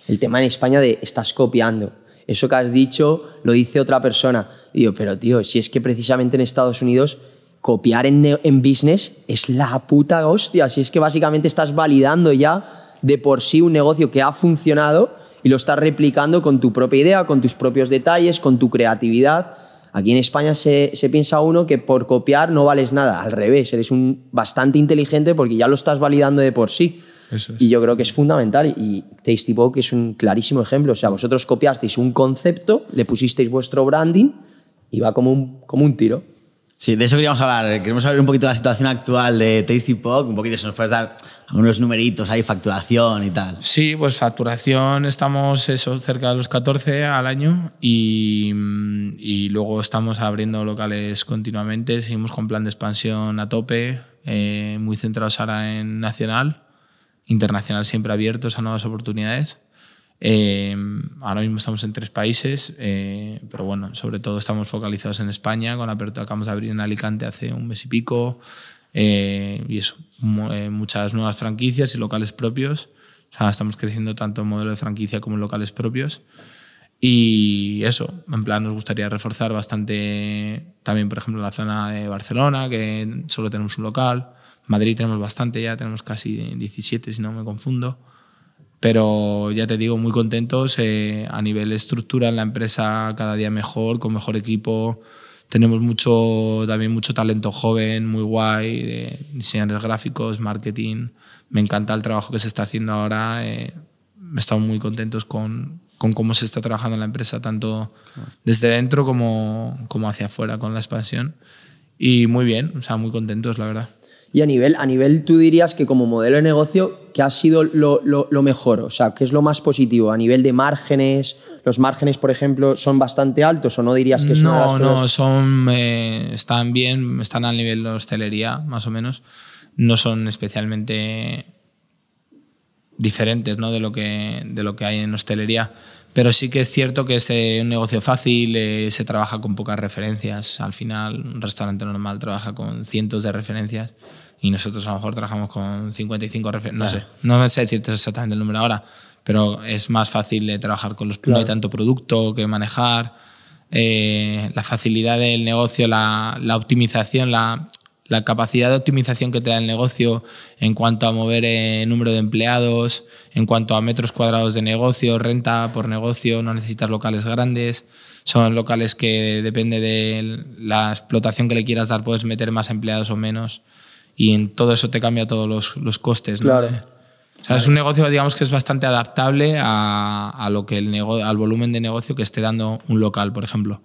el tema en España de estás copiando. Eso que has dicho lo dice otra persona. Y digo, pero tío, si es que precisamente en Estados Unidos copiar en, en business es la puta hostia. Si es que básicamente estás validando ya de por sí un negocio que ha funcionado y lo estás replicando con tu propia idea, con tus propios detalles, con tu creatividad. Aquí en España se, se piensa uno que por copiar no vales nada. Al revés, eres un bastante inteligente porque ya lo estás validando de por sí. Eso es. Y yo creo que es fundamental. Y Tasty Poke es un clarísimo ejemplo. O sea, vosotros copiasteis un concepto, le pusisteis vuestro branding y va como un, como un tiro. Sí, de eso queríamos hablar. Queremos saber un poquito de la situación actual de Tasty Pop, un poquito si nos puedes dar algunos numeritos ahí, facturación y tal. Sí, pues facturación estamos eso, cerca de los 14 al año y, mm, y luego estamos abriendo locales continuamente, seguimos con plan de expansión a tope, eh, muy centrados ahora en nacional, internacional siempre abiertos a nuevas oportunidades. Eh, ahora mismo estamos en tres países, eh, pero bueno, sobre todo estamos focalizados en España, con la apertura acabamos de abrir en Alicante hace un mes y pico, eh, y eso, eh, muchas nuevas franquicias y locales propios. O sea, estamos creciendo tanto en modelo de franquicia como en locales propios. Y eso, en plan, nos gustaría reforzar bastante también, por ejemplo, la zona de Barcelona, que solo tenemos un local. Madrid tenemos bastante ya, tenemos casi 17, si no me confundo. Pero ya te digo, muy contentos eh, a nivel estructura en la empresa, cada día mejor, con mejor equipo. Tenemos mucho, también mucho talento joven, muy guay, de diseñadores gráficos, marketing. Me encanta el trabajo que se está haciendo ahora. eh, estamos muy contentos con, con cómo se está trabajando en la empresa, tanto desde dentro como, como hacia afuera con la expansión. Y muy bien, o sea, muy contentos, la verdad. Y a nivel, a nivel, tú dirías que como modelo de negocio, ¿qué ha sido lo, lo- lo mejor? O sea, ¿qué es lo más positivo? A nivel de márgenes, los márgenes, por ejemplo, son bastante altos o no dirías que las No, no, son, eh, están bien, están al nivel de hostelería, más o menos. no son especialmente diferentes ¿no? de, lo que, de lo que hay en hostelería. Pero sí que es cierto que es eh, un negocio fácil, eh, se trabaja con pocas referencias. Al final, un restaurante normal trabaja con cientos de referencias y nosotros a lo mejor trabajamos con 55 referencias. No sé, no sé decirte exactamente el número ahora, pero es más fácil de trabajar con los. No hay tanto producto que manejar. eh, la facilidad del negocio, la, la optimización, la, la capacidad de optimización que te da el negocio en cuanto a mover eh, número de empleados, en cuanto a metros cuadrados de negocio, renta por negocio, no necesitas locales grandes. Son locales que depende de la explotación que le quieras dar, puedes meter más empleados o menos. Y en todo eso te cambia todos los, los costes. ¿no? Claro. O sea, es un negocio, digamos, que es bastante adaptable a, a lo que el nego- al volumen de negocio que esté dando un local, por ejemplo.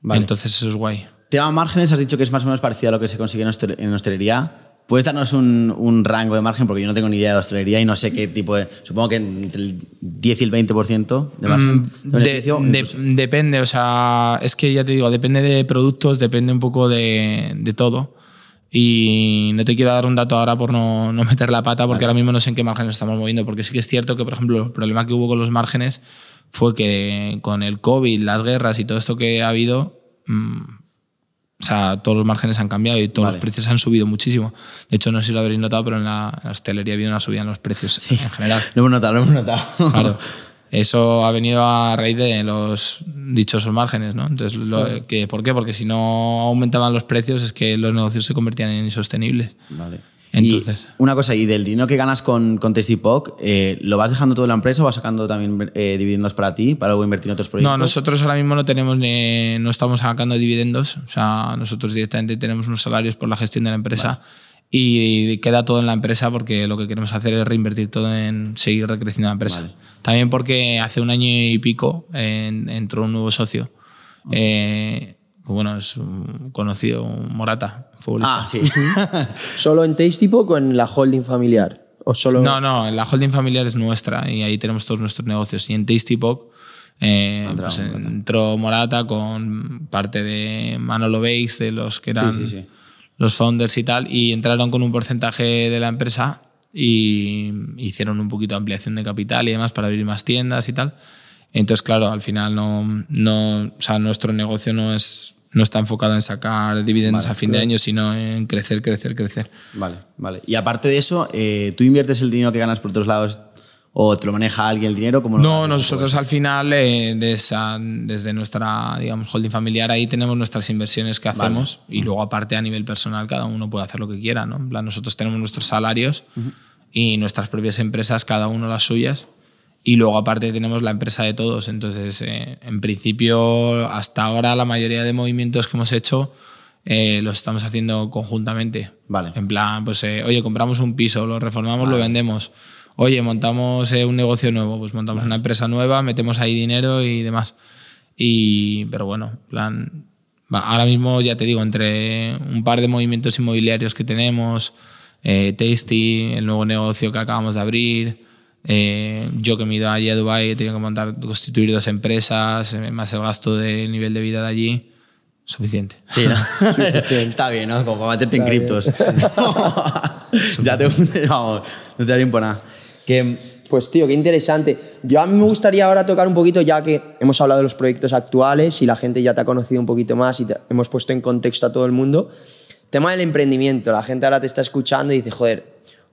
Vale. Entonces eso es guay. Tema márgenes, has dicho que es más o menos parecido a lo que se consigue en, hostel- en hostelería. ¿Puedes darnos un, un rango de margen? Porque yo no tengo ni idea de hostelería y no sé qué tipo de. Supongo que entre el 10 y el 20% de margen. Mm, de de- de- incluso. depende, o sea, es que ya te digo, depende de productos, depende un poco de, de todo. Y no te quiero dar un dato ahora por no, no meter la pata, porque ahora mismo no sé en qué márgenes estamos moviendo, porque sí que es cierto que, por ejemplo, el problema que hubo con los márgenes fue que con el COVID, las guerras y todo esto que ha habido, mm, o sea, todos los márgenes han cambiado y todos Vale. los precios han subido muchísimo. De hecho, no sé si lo habréis notado, pero en la, en la hostelería ha habido una subida en los precios en general. Lo hemos notado, lo hemos notado. Claro. Eso ha venido a raíz de los dichosos márgenes, ¿no? Entonces, lo- que, ¿por qué? Porque si no aumentaban los precios es que los negocios se convertían en insostenibles. Vale. Entonces- Y una cosa, y del dinero que ganas con, con Tasty Poc, eh, ¿lo vas dejando todo en la empresa o vas sacando también eh, dividendos para ti, para luego invertir en otros proyectos? No, nosotros ahora mismo no tenemos ni- no estamos sacando dividendos, o sea, nosotros directamente tenemos unos salarios por la gestión de la empresa y queda todo en la empresa porque lo que queremos hacer es reinvertir todo en seguir recreciendo la empresa. También porque hace un año y pico en- entró un nuevo socio. Eh, que bueno, es un conocido, un Morata, futbolista. Ah, sí. ¿Solo en Tasty Poke o en la holding familiar? ¿O solo No, no, la holding familiar es nuestra y ahí tenemos todos nuestros negocios. Y en Tasty Pop eh, pues entró Morata con parte de Manolo Bakes, de los que eran Sí, sí, sí. los founders y tal, y entraron con un porcentaje de la empresa y hicieron un poquito de ampliación de capital y demás para abrir más tiendas y tal. Entonces, claro, al final no, no o sea, nuestro negocio no es no está enfocado en sacar dividendos a fin de año, sino en crecer, crecer, crecer. Vale, vale. Y aparte de eso, eh, ¿tú inviertes el dinero que ganas por otros lados o te lo maneja alguien el dinero? ¿Cómo lo No, nosotros al final, eh, de esa- desde nuestra digamos, holding familiar, ahí tenemos nuestras inversiones que hacemos y luego aparte a nivel personal cada uno puede hacer lo que quiera. ¿no? En plan, nosotros tenemos nuestros salarios y nuestras propias empresas, cada uno las suyas. Y luego aparte tenemos la empresa de todos. Entonces, eh, en principio, hasta ahora la mayoría de movimientos que hemos hecho eh, los estamos haciendo conjuntamente. Vale. En plan, pues, eh, oye, compramos un piso, lo reformamos, lo vendemos. Oye, montamos eh, un negocio nuevo, pues montamos una empresa nueva, metemos ahí dinero y demás. Y, pero bueno, en plan, ahora mismo ya te digo, entre un par de movimientos inmobiliarios que tenemos, eh, Tasty, el nuevo negocio que acabamos de abrir, eh, yo que me he ido allí a Dubai he tenido que montar, constituir dos empresas, eh, más el gasto del nivel de vida de allí, suficiente. Sí, ¿no? Está bien, ¿no? Como para meterte en criptos. ya te vamos, no te da tiempo a nada. Que, Pues tío, qué interesante. Yo a mí me gustaría ahora tocar un poquito, ya que hemos hablado de los proyectos actuales y la gente ya te ha conocido un poquito más y te- hemos puesto en contexto a todo el mundo. Tema del emprendimiento. La gente ahora te está escuchando y dice, joder,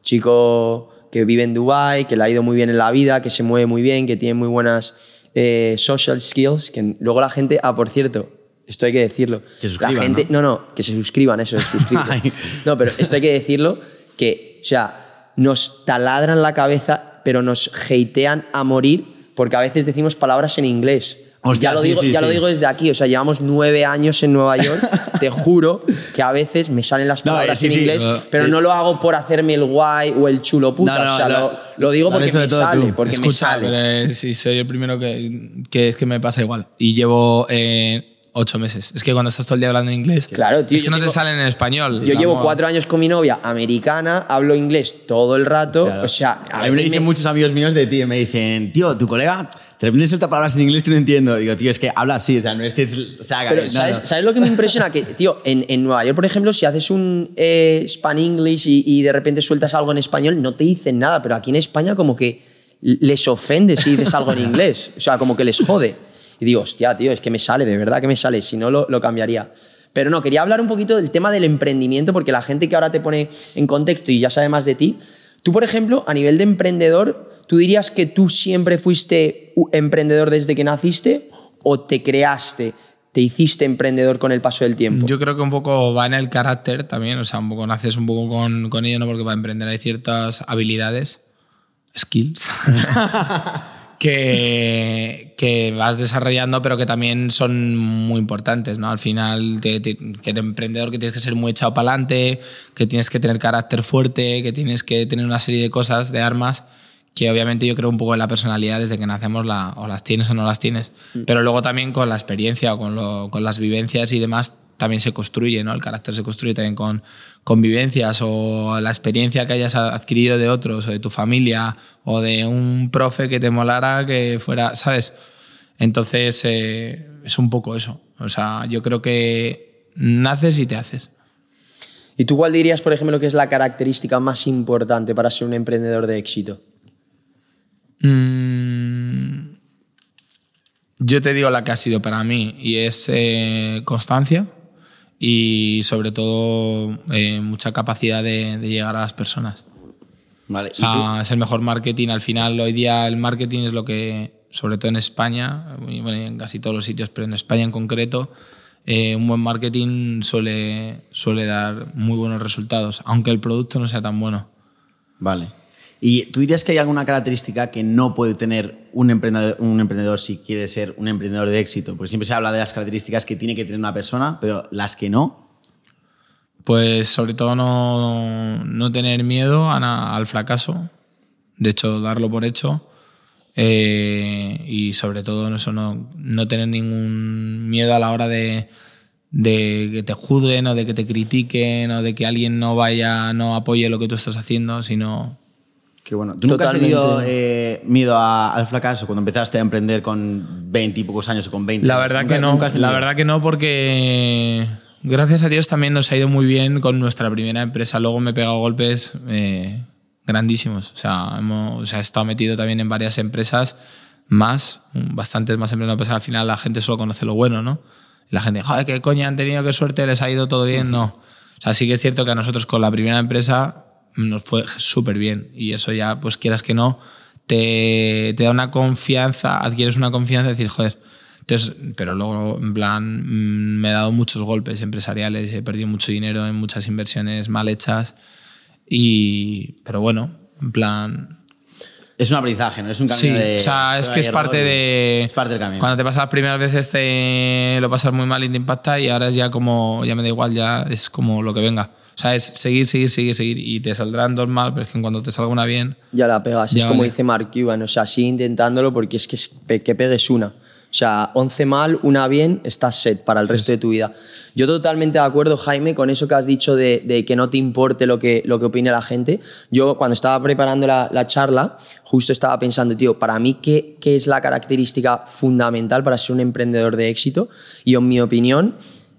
chico que vive en Dubai, que le ha ido muy bien en la vida, que se mueve muy bien, que tiene muy buenas eh, social skills, que luego la gente, ah, por cierto, esto hay que decirlo. Que la gente, ¿no? no, no, que se suscriban, eso es. No, pero esto hay que decirlo, que, o sea, nos taladran la cabeza, pero nos hatean a morir, porque a veces decimos palabras en inglés. Hostia, ya lo, sí, digo, sí, ya lo digo desde aquí, o sea, llevamos nueve años en Nueva York, te juro que a veces me salen las palabras sí, en inglés, eh, pero eh, no lo hago por hacerme el guay o el chulo puta, No, no, o sea, lo- digo porque me sale, porque me Escucha, sale. pero, eh, sí, soy el primero que, que es que me pasa igual. Y llevo eh, ocho meses. Es que cuando estás todo el día hablando inglés, Claro, tío, es que no te salen en español. Yo llevo cuatro años con mi novia americana, hablo inglés todo el rato. Claro. O sea, a mí me dicen muchos amigos míos de ti, me dicen, tío, tu colega de repente suelta palabras en inglés que no entiendo. Digo, tío, es que habla así, o sea, no es que se haga. Pero, no, ¿sabes, no. ¿sabes lo que me impresiona? Que, tío, en, en Nueva York, por ejemplo, si haces un eh, Span English y, y de repente sueltas algo en español, no te dicen nada, pero aquí en España como que les ofende si dices algo en inglés. O sea, como que les jode. Y digo, hostia, tío, es que me sale, de verdad que me sale, si no lo, lo cambiaría. Pero no, quería hablar un poquito del tema del emprendimiento, porque la gente que ahora te pone en contexto y ya sabe más de ti, tú, por ejemplo, a nivel de emprendedor, ¿tú dirías que tú siempre fuiste emprendedor desde que naciste o te creaste, te hiciste emprendedor con el paso del tiempo? Yo creo que un poco va en el carácter también, o sea, un poco naces un poco con, con ello, ¿no? Porque para emprender hay ciertas habilidades, skills, que, que vas desarrollando, pero que también son muy importantes, ¿no? Al final, te- te- que eres emprendedor, que tienes que ser muy echado para adelante, que tienes que tener carácter fuerte, que tienes que tener una serie de cosas, de armas, que obviamente yo creo un poco en la personalidad desde que nacemos la, o las tienes o no las tienes. Pero luego también con la experiencia o con, lo- con las vivencias y demás también se construye, ¿no? El carácter se construye también con, con vivencias o la experiencia que hayas adquirido de otros o de tu familia o de un profe que te molara que fuera, ¿sabes? Entonces eh, es un poco eso. O sea, yo creo que naces y te haces. ¿Y tú cuál dirías, por ejemplo, que es la característica más importante para ser un emprendedor de éxito? Mm, yo te digo la que ha sido para mí y es eh, constancia y sobre todo eh, mucha capacidad de, de llegar a las personas. Vale, es el mejor marketing. Al final, hoy día el marketing es lo que, sobre todo en España, bueno, en casi todos los sitios, pero en España en concreto, eh, un buen marketing suele, suele dar muy buenos resultados, aunque el producto no sea tan bueno. Vale. ¿Y tú dirías que hay alguna característica que no puede tener un emprendedor, un emprendedor si quiere ser un emprendedor de éxito? Porque siempre se habla de las características que tiene que tener una persona, pero las que no. Pues sobre todo no, no tener miedo al fracaso, de hecho darlo por hecho eh, y sobre todo eso, no, no tener ningún miedo a la hora de, de que te juzguen o de que te critiquen o de que alguien no vaya, no apoye lo que tú estás haciendo, sino Qué bueno. ¿Tú nunca has tenido eh, miedo a- al fracaso cuando empezaste a emprender con 20 y pocos años o con 20? La años? verdad ¿Nunca- que no, la verdad que no porque gracias a Dios también nos ha ido muy bien con nuestra primera empresa. Luego me he pegado golpes eh, grandísimos. O sea, hemos, o sea, he estado metido también en varias empresas más, bastantes más empresas. Pues al final la gente solo conoce lo bueno, ¿no? Y la gente, joder, qué coña, han tenido qué suerte, les ha ido todo bien. No. O sea, sí que es cierto que a nosotros con la primera empresa nos fue súper bien. Y eso ya, pues quieras que no, te, te da una confianza, adquieres una confianza de decir, joder. Entonces, pero luego, en plan, mm, me he dado muchos golpes empresariales, he perdido mucho dinero en muchas inversiones mal hechas. Y, pero bueno, en plan, Es un aprendizaje, ¿no? Es un Sí, camino de. o sea, es que es parte de. Es parte del camino. Cuando te pasas las primeras veces te lo pasas muy mal y te impacta y ahora es ya como, ya me da igual, ya es como lo que venga. O sea, es seguir, seguir, seguir, seguir y te saldrán dos mal, pero es que cuando te salga una bien, Ya la pegas. Ya es como vale. dice Mark Cuban. O sea, sigue intentándolo porque es que, es que pegues una. O sea, 11 mal, una bien, estás set para el resto de tu vida. Yo totalmente de acuerdo, Jaime, con eso que has dicho de, de que no te importe lo que, lo que opine la gente. Yo cuando estaba preparando la, la charla, justo estaba pensando, tío, para mí, ¿qué, ¿qué es la característica fundamental para ser un emprendedor de éxito? Y en mi opinión,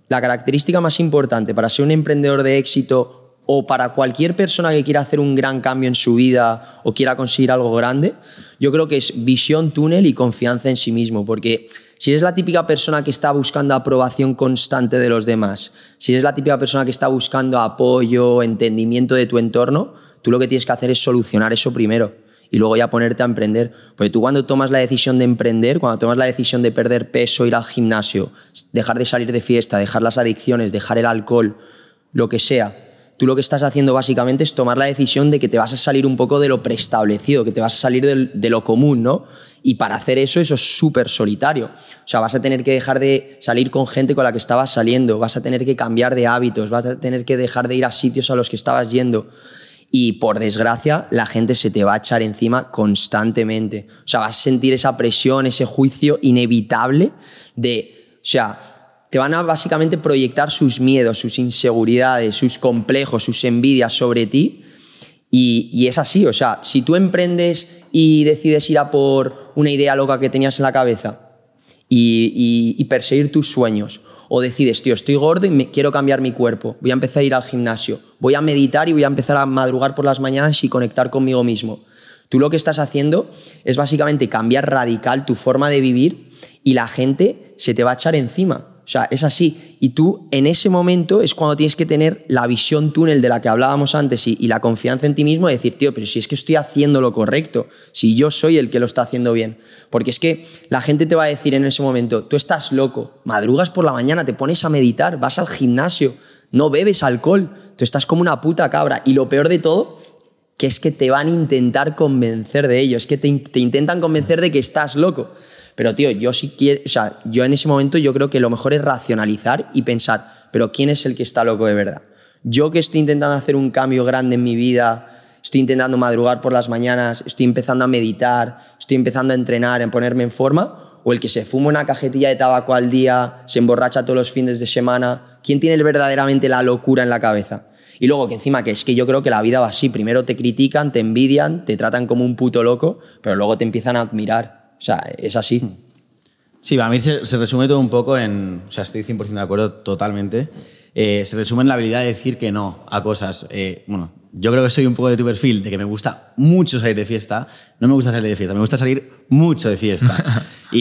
la característica más importante para ser un emprendedor de éxito o para cualquier persona que quiera hacer un gran cambio en su vida o quiera conseguir algo grande, yo creo que es visión túnel y confianza en sí mismo, porque si eres la típica persona que está buscando aprobación constante de los demás, si eres la típica persona que está buscando apoyo, entendimiento de tu entorno, tú lo que tienes que hacer es solucionar eso primero y luego ya ponerte a emprender. Porque tú cuando tomas la decisión de emprender, cuando tomas la decisión de perder peso, ir al gimnasio, dejar de salir de fiesta, dejar las adicciones, dejar el alcohol, lo que sea, tú lo que estás haciendo básicamente es tomar la decisión de que te vas a salir un poco de lo preestablecido, que te vas a salir de lo común, ¿no? Y para hacer eso, eso es súper solitario. O sea, vas a tener que dejar de salir con gente con la que estabas saliendo, vas a tener que cambiar de hábitos, vas a tener que dejar de ir a sitios a los que estabas yendo. Y por desgracia, la gente se te va a echar encima constantemente. O sea, vas a sentir esa presión, ese juicio inevitable de, o sea, te van a básicamente proyectar sus miedos, sus inseguridades, sus complejos, sus envidias sobre ti. Y, y es así, o sea, si tú emprendes y decides ir a por una idea loca que tenías en la cabeza y, y- y perseguir tus sueños, o decides, tío, estoy gordo y me, quiero cambiar mi cuerpo, voy a empezar a ir al gimnasio, voy a meditar y voy a empezar a madrugar por las mañanas y conectar conmigo mismo. Tú lo que estás haciendo es básicamente cambiar radical tu forma de vivir y la gente se te va a echar encima. O sea, es así. Y tú en ese momento es cuando tienes que tener la visión túnel de la que hablábamos antes y, la confianza en ti mismo de decir, tío, pero si es que estoy haciendo lo correcto, si yo soy el que lo está haciendo bien. Porque es que la gente te va a decir en ese momento, tú estás loco, madrugas por la mañana, te pones a meditar, vas al gimnasio, no bebes alcohol, tú estás como una puta cabra. Y lo peor de todo que es que te van a intentar convencer de ello, es que te intentan convencer de que estás loco. Pero tío, yo sí quiero, o sea, yo en ese momento yo creo que lo mejor es racionalizar y pensar, pero ¿quién es el que está loco de verdad? Yo que estoy intentando hacer un cambio grande en mi vida, estoy intentando madrugar por las mañanas, estoy empezando a meditar, estoy empezando a entrenar, en ponerme en forma, o el que se fuma una cajetilla de tabaco al día, se emborracha todos los fines de semana, ¿quién tiene verdaderamente la locura en la cabeza? Y luego que encima que es que yo creo que la vida va así, primero te critican, te envidian, te tratan como un puto loco, pero luego te empiezan a admirar. O sea, es así. Sí, para mí se, se resume todo un poco en. O sea, estoy 100% de acuerdo totalmente. Eh, se resume en la habilidad de decir que no a cosas. Eh, bueno, yo creo que soy un poco de tu perfil, de que me gusta mucho salir de fiesta. No me gusta salir de fiesta, me gusta salir mucho de fiesta. y,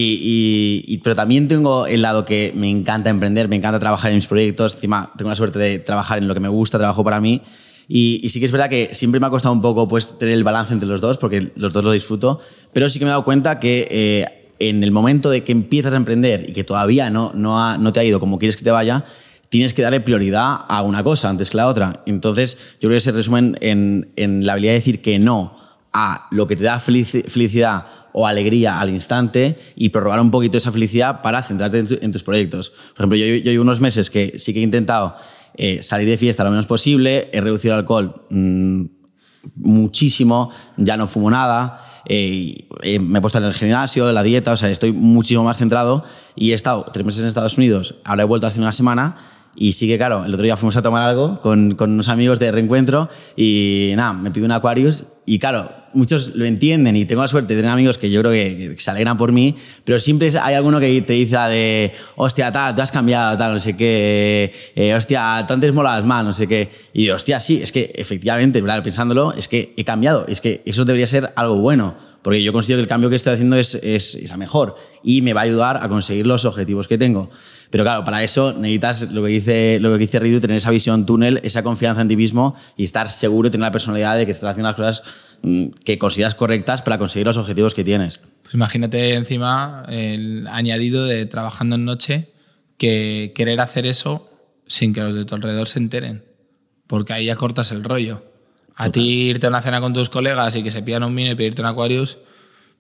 y- y- pero también tengo el lado que me encanta emprender, me encanta trabajar en mis proyectos. Encima, tengo la suerte de trabajar en lo que me gusta, trabajo para mí. Y, y sí que es verdad que siempre me ha costado un poco pues, tener el balance entre los dos, porque los dos lo disfruto, pero sí que me he dado cuenta que eh, en el momento de que empiezas a emprender y que todavía no, no, ha- no te ha ido como quieres que te vaya, tienes que darle prioridad a una cosa antes que la otra. Entonces, yo creo que se resumen en, en la habilidad de decir que no a lo que te da felici- felicidad o alegría al instante y prorrogar un poquito esa felicidad para centrarte en, tu- en tus proyectos. Por ejemplo, yo, yo unos meses que sí que he intentado eh, salir de fiesta lo menos posible, he reducido el alcohol mm, muchísimo, ya no fumo nada, eh, eh, me he puesto en el gimnasio, en la dieta, o sea, estoy muchísimo más centrado y he estado tres meses en Estados Unidos, ahora he vuelto hace una semana y sí que, claro, el otro día fuimos a tomar algo con, con unos amigos de reencuentro y nada, me pidió un Aquarius y claro, muchos lo entienden y tengo la suerte de tener amigos que yo creo que, se alegran por mí, pero siempre hay alguno que te dice de, hostia, tal, tú has cambiado, tal, no sé qué, eh, hostia, tú antes molabas más, no sé qué. Y yo, hostia, sí, es que efectivamente, ¿verdad? pensándolo, es que he cambiado, es que eso debería ser algo bueno, porque yo considero que el cambio que estoy haciendo es, es, es mejor y me va a ayudar a conseguir los objetivos que tengo. Pero claro, para eso necesitas lo que dice, lo que dice Ridu, tener esa visión túnel, esa confianza en ti mismo y estar seguro, tener la personalidad de que estás haciendo las cosas que consideras correctas para conseguir los objetivos que tienes. Pues imagínate encima el añadido de trabajando en noche que querer hacer eso sin que los de tu alrededor se enteren. Porque ahí ya cortas el rollo. A ti irte a una cena con tus colegas y que se pidan un vino y pedirte un Aquarius,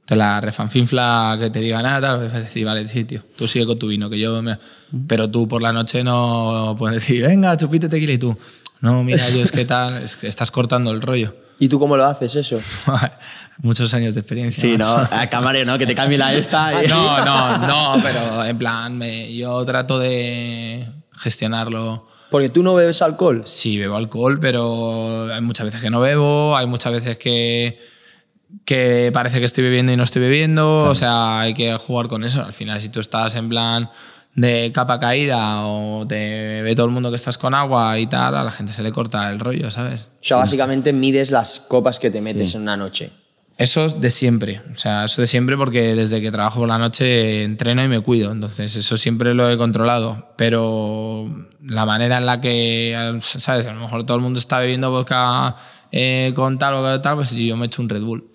te la refanfinfla que te diga nada, tal, pues sí, vale, sí, tío, tú sigue con tu vino, que yo me... Pero tú por la noche no puedes decir, venga, chupite tequila y tú, no, mira, yo es que tal, es que estás cortando el rollo. ¿Y tú cómo lo haces eso? Muchos años de experiencia. Sí. ¿no? Al camarero, ¿no? Que te cambie la esta. y- No, no, no, pero en plan, me- yo trato de gestionarlo. Porque tú no bebes alcohol. Sí, bebo alcohol, pero hay muchas veces que no bebo, hay muchas veces que, que parece que estoy bebiendo y no estoy bebiendo, o sea, hay que jugar con eso. Al final, si tú estás en plan de capa caída o te ve todo el mundo que estás con agua y tal, a la gente se le corta el rollo, ¿sabes? O sea, básicamente mides las copas que te metes en una noche. Eso es de siempre, o sea, eso de siempre porque desde que trabajo por la noche entreno y me cuido, entonces eso siempre lo he controlado, pero la manera en la que, ¿sabes? A lo mejor todo el mundo está bebiendo vodka eh, con tal o tal, pues yo me echo un Red Bull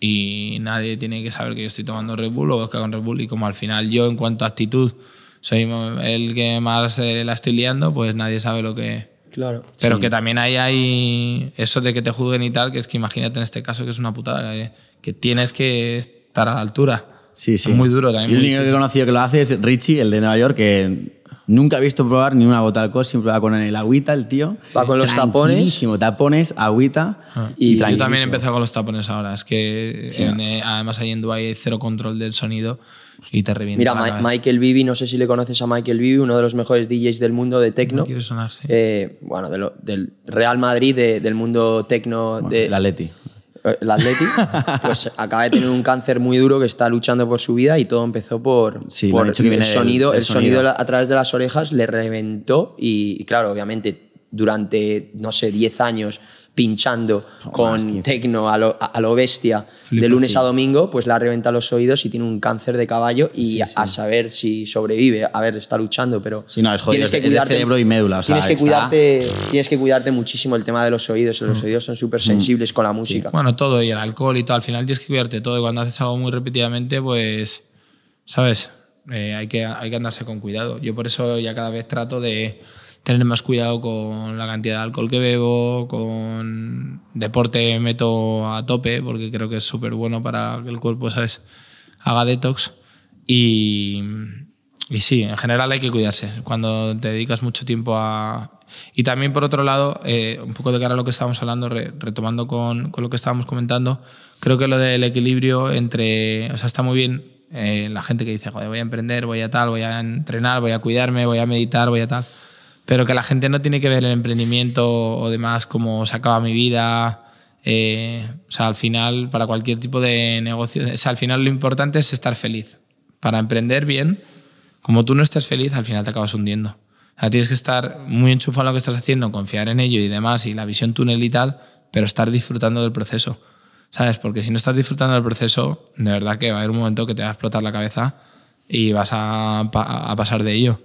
y nadie tiene que saber que yo estoy tomando Red Bull o vodka con Red Bull y como al final yo en cuanto a actitud soy el que más eh, la estoy liando, pues nadie sabe lo que, Claro. pero que también ahí hay eso de que te juzguen y tal, que es que imagínate en este caso que es una putada, que, que tienes que estar a la altura. Sí, sí. Es muy duro también. Y el único que he conocido que lo hace es Richie, el de Nueva York, que Nunca he visto probar ni una gota de alcohol, siempre va con el agüita, el tío. Va con los tapones. Tapones, agüita. Y Y, Yo también he empezado con los tapones ahora. Es que en, eh, además ahí en Dubái hay cero control del sonido y te revienta. Mira, Ma-. Michael Bibi, no sé si le conoces a Michael Bibi, uno de los mejores DJs del mundo de tecno. No quiere sonar, sí. Eh, bueno, de lo- del Real Madrid, de- del mundo tecno, de, El Atleti. Eh, el Atleti, pues acaba de tener un cáncer muy duro que está luchando por su vida y todo empezó por, Sí, por el sonido. el sonido, sonido. a través de las orejas le reventó y, y claro, obviamente durante, no sé, 10 años pinchando con tecno a lo, a- lo bestia de lunes sí. a domingo, pues le ha reventado los oídos y tiene un cáncer de caballo y a saber si sobrevive. A ver, está luchando, pero Sí, no, es jodido, tienes que es de cuidarte. cerebro y médula, o sea, tienes que está- cuidarte, tienes que cuidarte muchísimo el tema de los oídos. Mm. Los oídos son súper sensibles con la música. Bueno, todo y el alcohol y todo. Al final tienes que cuidarte todo. Y cuando haces algo muy repetidamente, pues, ¿sabes? Eh, hay, que, hay que andarse con cuidado. Yo por eso ya cada vez trato de tener más cuidado con la cantidad de alcohol que bebo, con deporte meto a tope, porque creo que es súper bueno para que el cuerpo, ¿sabes? Haga detox. Y, y sí, en general hay que cuidarse cuando te dedicas mucho tiempo a... Y también por otro lado, eh, un poco de cara a lo que estábamos hablando, re- retomando con, con lo que estábamos comentando, creo que lo del equilibrio entre... O sea, está muy bien eh, la gente que dice, joder, voy a emprender, voy a tal, voy a entrenar, voy a cuidarme, voy a meditar, voy a tal. Pero que la gente no tiene que ver el emprendimiento o demás como se acaba mi vida. eh, o sea, al final, para cualquier tipo de negocio, o sea, al final lo importante es estar feliz. Para emprender bien, como tú no estés feliz, al final te acabas hundiendo. O sea, tienes que estar muy enchufado en lo que estás haciendo, confiar en ello y demás, y la visión túnel y tal, pero estar disfrutando del proceso. ¿Sabes? Porque si no estás disfrutando del proceso, de verdad que va a haber un momento que te va a explotar la cabeza y vas a, a pasar de ello.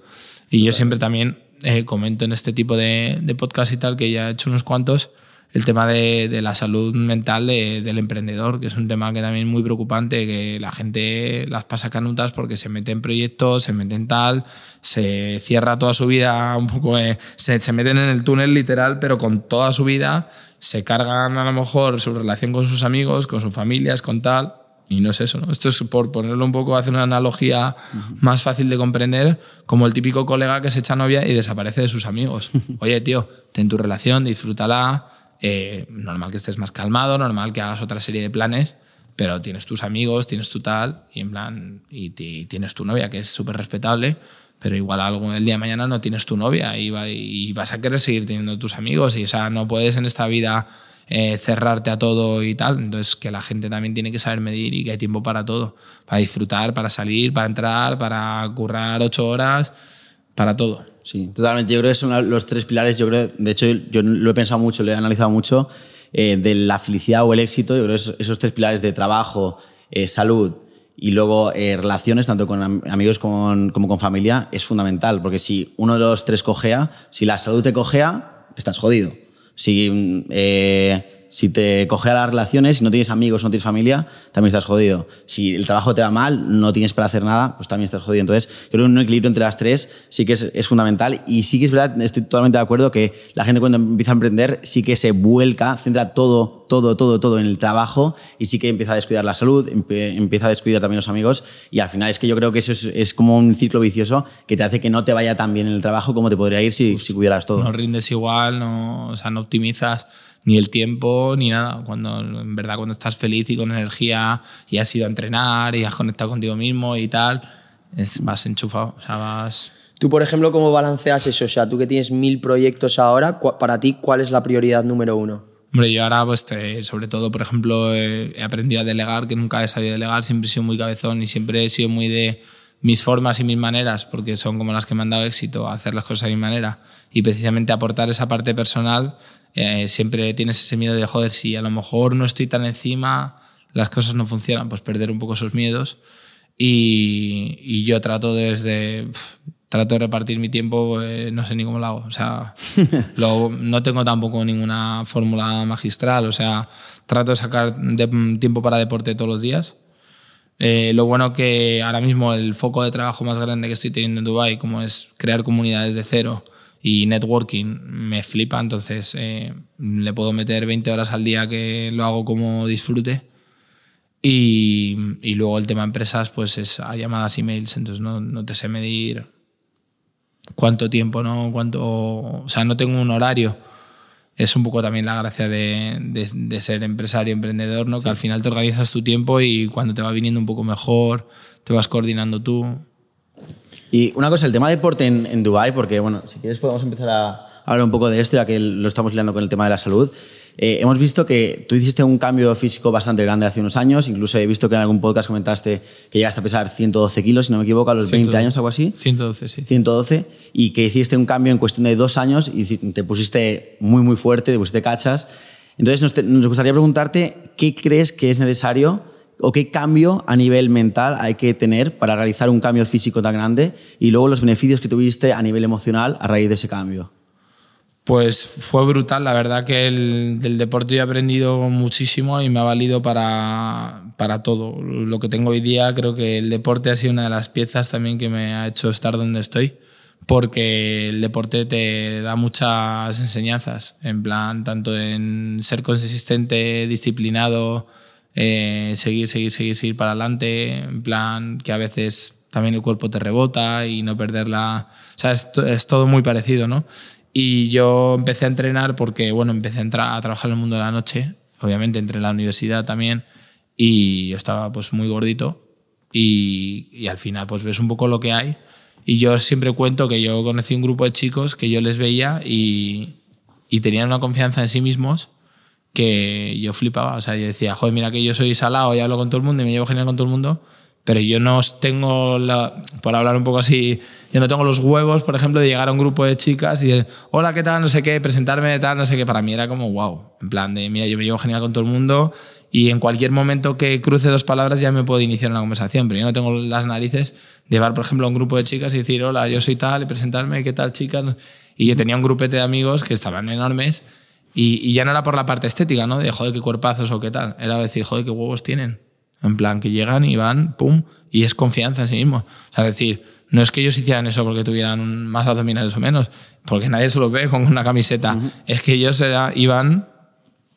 Y yo siempre también eh, comento en este tipo de, de podcast y tal, que ya he hecho unos cuantos, el tema de, la salud mental de- del emprendedor, que es un tema que también es muy preocupante, que la gente las pasa canutas porque se mete en proyectos, se mete en tal, se cierra toda su vida un poco, eh, se meten en el túnel literal, pero con toda su vida se cargan a lo mejor su relación con sus amigos, con sus familias, con tal. Y no es eso, ¿no? Esto es por ponerlo un poco, hacer una analogía más fácil de comprender, como el típico colega que se echa novia y desaparece de sus amigos. Oye, tío, ten tu relación, disfrútala. eh, normal que estés más calmado, normal que hagas otra serie de planes, pero tienes tus amigos, tienes tu tal, y en plan, y, ti- y tienes tu novia, que es súper respetable, pero igual algo el día de mañana no tienes tu novia y, va- y vas a querer seguir teniendo tus amigos, y o sea, no puedes en esta vida eh, cerrarte a todo y tal. Entonces, que la gente también tiene que saber medir y que hay tiempo para todo. Para disfrutar, para salir, para entrar, para currar ocho horas, para todo. Sí, totalmente. Yo creo que son los tres pilares. Yo creo, de hecho, yo lo he pensado mucho, lo he analizado mucho, eh, de la felicidad o el éxito. Yo creo que esos, tres pilares de trabajo, eh, salud y luego relaciones, tanto con am- amigos como, con familia, es fundamental. Porque si uno de los tres cojea, si la salud te cojea, estás jodido. Si, mm, eh, si te cojea las relaciones, si no tienes amigos, no tienes familia, también estás jodido. Si el trabajo te va mal, no tienes para hacer nada, pues también estás jodido. Entonces, yo creo que un equilibrio entre las tres sí que es, es fundamental. Y sí que es verdad, estoy totalmente de acuerdo que la gente cuando empieza a emprender sí que se vuelca, centra todo, todo, todo, todo en el trabajo y sí que empieza a descuidar la salud, empieza a descuidar también los amigos. Y al final es que yo creo que eso es, es como un ciclo vicioso que te hace que no te vaya tan bien en el trabajo como te podría ir si, si cuidaras todo. No rindes igual, no, o sea, no optimizas ni el tiempo ni nada. Cuando en verdad cuando estás feliz y con energía y has ido a entrenar y has conectado contigo mismo y tal, es, vas enchufado, o sea, vas... Tú, por ejemplo, ¿cómo balanceas eso? O sea, tú que tienes mil proyectos ahora, para ti, ¿cuál es la prioridad número uno? Hombre, yo ahora, pues, te- sobre todo, por ejemplo, eh, he aprendido a delegar, que nunca he sabido delegar, siempre he sido muy cabezón y siempre he sido muy de mis formas y mis maneras, porque son como las que me han dado éxito, hacer las cosas a mi manera. Y precisamente aportar esa parte personal, eh, siempre tienes ese miedo de, joder, si a lo mejor no estoy tan encima, las cosas no funcionan, pues perder un poco esos miedos. Y, y yo trato desde... trato de repartir mi tiempo, eh, no sé ni cómo lo hago. O sea, lo- no tengo tampoco ninguna fórmula magistral. O sea, trato de sacar de- tiempo para deporte todos los días. Eh, lo bueno que ahora mismo el foco de trabajo más grande que estoy teniendo en Dubai, como es crear comunidades de cero y networking, me flipa. Entonces eh, le puedo meter 20 horas al día que lo hago como disfrute. Y, y luego el tema empresas, pues es a llamadas, emails. Entonces no, no te sé medir cuánto tiempo, ¿no? Cuánto, o sea, no tengo un horario. Es un poco también la gracia de, de- de ser empresario, emprendedor, ¿no? Que al final te organizas tu tiempo y cuando te va viniendo un poco mejor, te vas coordinando tú. Y una cosa, el tema de deporte en, en Dubái, porque bueno, si quieres podemos empezar a hablar un poco de esto, ya que lo estamos liando con el tema de la salud. Eh, hemos visto que tú hiciste un cambio físico bastante grande hace unos años, incluso he visto que en algún podcast comentaste que llegaste a pesar 112 kilos, si no me equivoco, a los 20 años, algo así. 112, sí. 112 y que hiciste un cambio en cuestión de dos años y te pusiste muy muy fuerte, te pusiste cachas. Entonces nos, te- nos gustaría preguntarte qué crees que es necesario o qué cambio a nivel mental hay que tener para realizar un cambio físico tan grande y luego los beneficios que tuviste a nivel emocional a raíz de ese cambio. Pues fue brutal, la verdad que el, del deporte he aprendido muchísimo y me ha valido para, para todo. Lo que tengo hoy día, creo que el deporte ha sido una de las piezas también que me ha hecho estar donde estoy, porque el deporte te da muchas enseñanzas, en plan, tanto en ser consistente, disciplinado, eh, seguir, seguir, seguir, seguir para adelante, en plan, que a veces también el cuerpo te rebota y no perderla. O sea, es, es todo muy parecido, ¿no? Y yo empecé a entrenar porque, bueno, empecé a, entrar, a trabajar en el mundo de la noche, obviamente entré en la universidad también y yo estaba pues muy gordito y, y al final pues ves un poco lo que hay. Y yo siempre cuento que yo conocí un grupo de chicos que yo les veía y, y tenían una confianza en sí mismos que yo flipaba. O sea, yo decía, joder, mira que yo soy salado y hablo con todo el mundo y me llevo genial con todo el mundo, pero yo no tengo, la, por hablar un poco así, yo no tengo los huevos, por ejemplo, de llegar a un grupo de chicas y decir, hola, ¿qué tal? No sé qué, presentarme, tal, no sé qué. Para mí era como, wow, en plan de, mira, yo me llevo genial con todo el mundo y en cualquier momento que cruce dos palabras ya me puedo iniciar una conversación, pero yo no tengo las narices de llevar, por ejemplo, a un grupo de chicas y decir, hola, yo soy tal, y presentarme, ¿qué tal, chicas? Y yo tenía un grupete de amigos que estaban enormes y, y ya no era por la parte estética, ¿no? De joder, qué cuerpazos o qué tal. Era decir, joder, qué huevos tienen. En plan, que llegan y van, pum, y es confianza en sí mismos. O sea, decir, no es que ellos hicieran eso porque tuvieran más abdominales o menos, porque nadie se los ve con una camiseta. Es que ellos era, iban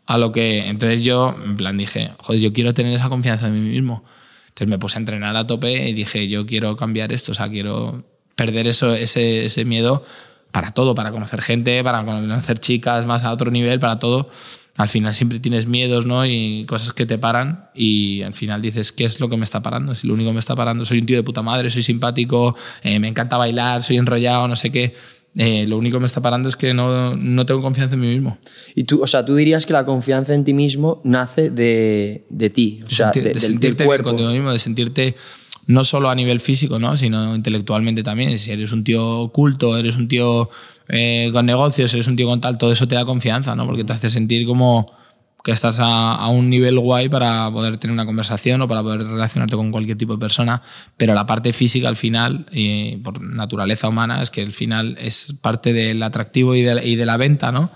a lo que. Entonces yo, en plan, dije, joder, yo quiero tener esa confianza en mí mismo. Entonces me puse a entrenar a tope y dije, yo quiero cambiar esto, o sea, quiero perder eso, ese, ese miedo para todo, para conocer gente, para conocer chicas más a otro nivel, para todo. Al final siempre tienes miedos, ¿no? Y cosas que te paran y al final dices, ¿qué es lo que me está parando? Si lo único que me está parando, soy un tío de puta madre, soy simpático, eh, me encanta bailar, soy enrollado, no sé qué. Eh, lo único que me está parando es que no, no tengo confianza en mí mismo. Y tú, o sea, tú dirías que la confianza en ti mismo nace de, de ti, o sea, de- de del- sentirte del bien cuerpo. contigo mismo, de sentirte no solo a nivel físico, ¿no? sino intelectualmente también. Si eres un tío culto, eres un tío eh, con negocios, eres un tío con tal, todo eso te da confianza, ¿no? porque te hace sentir como que estás a, a un nivel guay para poder tener una conversación o para poder relacionarte con cualquier tipo de persona, pero la parte física al final, y por naturaleza humana, es que al final es parte del atractivo y de, la- y de la venta, ¿no?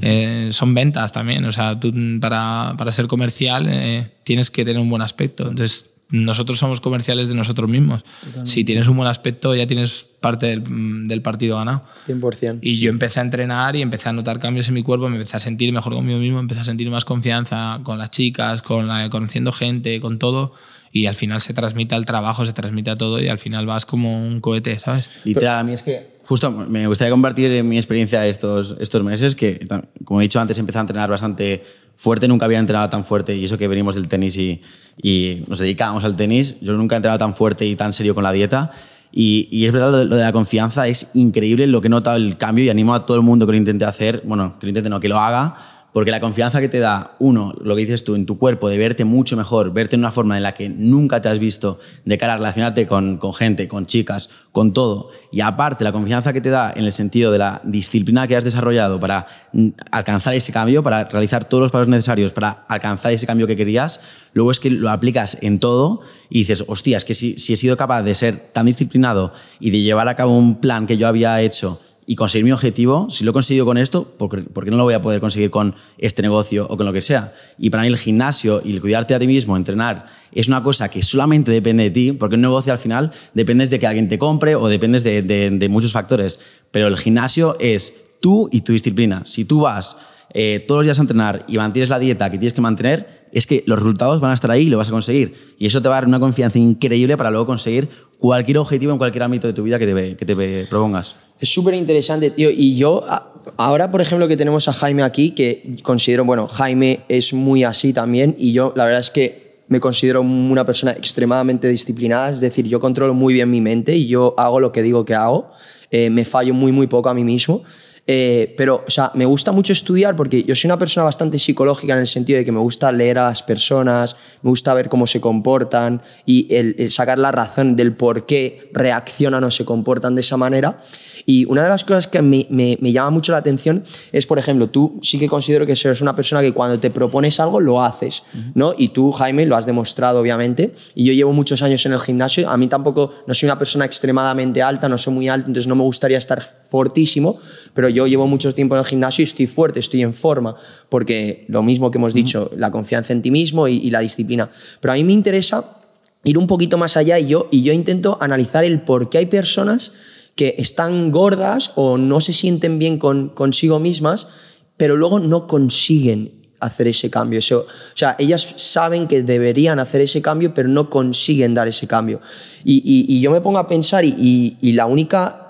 Eh, son ventas también, o sea, tú para, para ser comercial eh, tienes que tener un buen aspecto. Entonces, nosotros somos comerciales de nosotros mismos. Si tienes un buen aspecto, ya tienes parte del, mm, del partido ganado. 100%. Y yo empecé a entrenar y empecé a notar cambios en mi cuerpo, me empecé a sentir mejor conmigo mismo, empecé a sentir más confianza con las chicas, con la, conociendo gente, con todo. Y al final se transmite al trabajo, se transmite a todo y al final vas como un cohete, ¿sabes? Literal, a mí es que justo me gustaría compartir mi experiencia estos, estos meses, que como he dicho antes, empecé a entrenar bastante fuerte, nunca había entrenado tan fuerte y eso que venimos del tenis y, y nos dedicábamos al tenis, yo nunca he entrenado tan fuerte y tan serio con la dieta. Y, y es verdad, lo de, lo de la confianza es increíble lo que he notado el cambio y animo a todo el mundo que lo intente hacer, bueno, que lo intente no, que lo haga, porque la confianza que te da, uno, lo que dices tú, en tu cuerpo, de verte mucho mejor, verte en una forma en la que nunca te has visto, de cara a relacionarte con, con gente, con chicas, con todo. Y aparte, la confianza que te da en el sentido de la disciplina que has desarrollado para alcanzar ese cambio, para realizar todos los pasos necesarios para alcanzar ese cambio que querías, luego es que lo aplicas en todo y dices, hostia, es que si, si he sido capaz de ser tan disciplinado y de llevar a cabo un plan que yo había hecho y conseguir mi objetivo, si lo he conseguido con esto, ¿por qué, no lo voy a poder conseguir con este negocio o con lo que sea? Y para mí el gimnasio y el cuidarte a ti mismo, entrenar, es una cosa que solamente depende de ti, porque un negocio al final dependes de que alguien te compre o dependes de, de- de muchos factores. Pero el gimnasio es tú y tu disciplina. Si tú vas eh, todos los días a entrenar y mantienes la dieta que tienes que mantener, es que los resultados van a estar ahí y lo vas a conseguir. Y eso te va a dar una confianza increíble para luego conseguir cualquier objetivo en cualquier ámbito de tu vida que te, que te propongas. Es súper interesante, tío. Y yo, ahora, por ejemplo, que tenemos a Jaime aquí, que considero, bueno, Jaime es muy así también. Y yo, la verdad es que me considero una persona extremadamente disciplinada. Es decir, yo controlo muy bien mi mente y yo hago lo que digo que hago. Eh, me fallo muy, muy poco a mí mismo. Eh, pero, o sea, me gusta mucho estudiar porque yo soy una persona bastante psicológica en el sentido de que me gusta leer a las personas, me gusta ver cómo se comportan y el, el sacar la razón del por qué reaccionan o se comportan de esa manera. Y una de las cosas que me, me- me llama mucho la atención es, por ejemplo, tú sí que considero que eres una persona que cuando te propones algo lo haces, ¿no? Y tú, Jaime, lo has demostrado, obviamente. Y yo llevo muchos años en el gimnasio. A mí tampoco, no soy una persona extremadamente alta, no soy muy alto, entonces no me gustaría estar fortísimo, pero yo llevo mucho tiempo en el gimnasio y estoy fuerte, estoy en forma, porque lo mismo que hemos dicho, la confianza en ti mismo y, y la disciplina. Pero a mí me interesa ir un poquito más allá y yo, y yo intento analizar el por qué hay personas que están gordas o no se sienten bien con, consigo mismas, pero luego no consiguen hacer ese cambio. O sea, ellas saben que deberían hacer ese cambio, pero no consiguen dar ese cambio. Y, yo me pongo a pensar y la única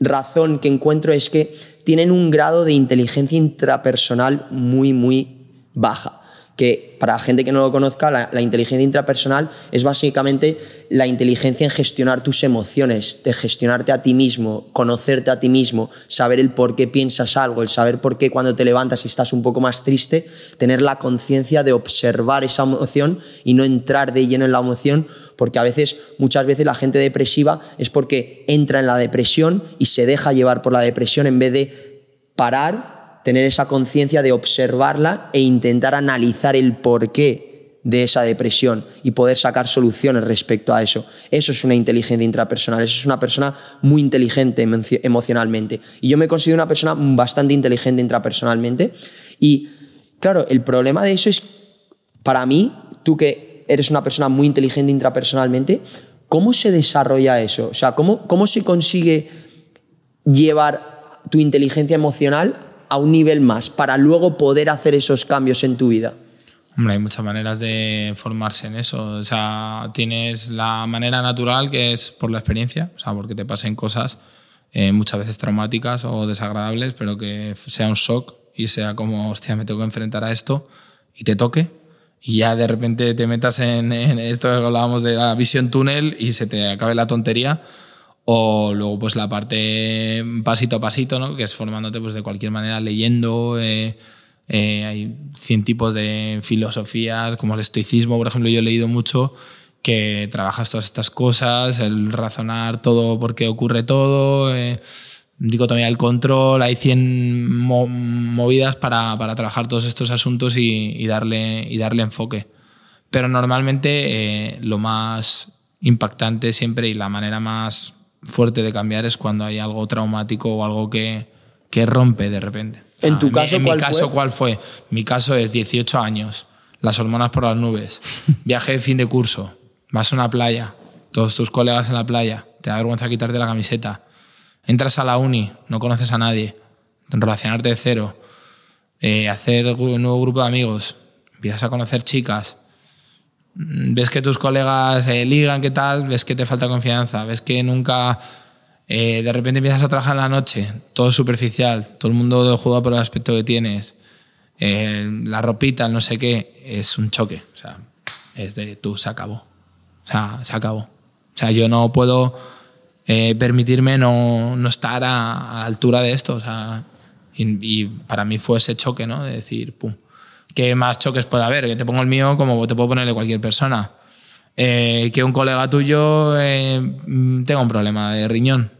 razón que encuentro es que tienen un grado de inteligencia intrapersonal muy, muy baja. Que para gente que no lo conozca, la, la inteligencia intrapersonal es básicamente la inteligencia en gestionar tus emociones, de gestionarte a ti mismo, conocerte a ti mismo, saber el por qué piensas algo, el saber por qué cuando te levantas y estás un poco más triste, tener la conciencia de observar esa emoción y no entrar de lleno en la emoción, porque a veces, muchas veces la gente depresiva es porque entra en la depresión y se deja llevar por la depresión en vez de parar, tener esa conciencia de observarla e intentar analizar el porqué de esa depresión y poder sacar soluciones respecto a eso. Eso es una inteligencia intrapersonal, eso es una persona muy inteligente emoci- emocionalmente. Y yo me considero una persona bastante inteligente intrapersonalmente. Y claro, el problema de eso es, para mí, tú que eres una persona muy inteligente intrapersonalmente, ¿cómo se desarrolla eso? O sea, ¿cómo, cómo se consigue llevar tu inteligencia emocional a un nivel más para luego poder hacer esos cambios en tu vida? Hombre, hay muchas maneras de formarse en eso. O sea, tienes la manera natural que es por la experiencia, o sea, porque te pasen cosas eh, muchas veces traumáticas o desagradables, pero que sea un shock y sea como, hostia, me tengo que enfrentar a esto y te toque. Y ya de repente te metas en, en esto que hablábamos de la visión túnel y se te acabe la tontería. O luego pues la parte pasito a pasito, ¿no? que es formándote pues, de cualquier manera, leyendo. eh, eh, hay 100 tipos de filosofías, como el estoicismo, por ejemplo, yo he leído mucho que trabajas todas estas cosas, el razonar todo por qué ocurre todo, eh, dicotomía del control, hay 100 mo- movidas para, para trabajar todos estos asuntos y, y darle, y darle enfoque. Pero normalmente eh, lo más impactante siempre y la manera más fuerte de cambiar es cuando hay algo traumático o algo que, que rompe de repente. En tu mi- caso, en mi ¿cuál caso, fue? ¿cuál fue? Mi caso es 18 años, las hormonas por las nubes, viaje de fin de curso, vas a una playa, todos tus colegas en la playa, te da vergüenza quitarte la camiseta, entras a la uni, no conoces a nadie, relacionarte de cero, eh, hacer un nuevo grupo de amigos, empiezas a conocer chicas, ves que tus colegas eh, ligan, ¿qué tal? Ves que te falta confianza, ves que nunca... eh, de repente empiezas a trabajar en la noche, todo superficial, todo el mundo juega por el aspecto que tienes, eh, la ropita, el no sé qué, es un choque. O sea, es de tú, se acabó. O sea, se acabó. O sea, yo no puedo eh, permitirme no, no estar a, a la altura de esto. O sea, y, y para mí fue ese choque, ¿no? De decir, pum, ¿qué más choques puede haber? Que te pongo el mío como te puedo ponerle cualquier persona. Eh, que un colega tuyo eh, mm, tenga un problema de riñón.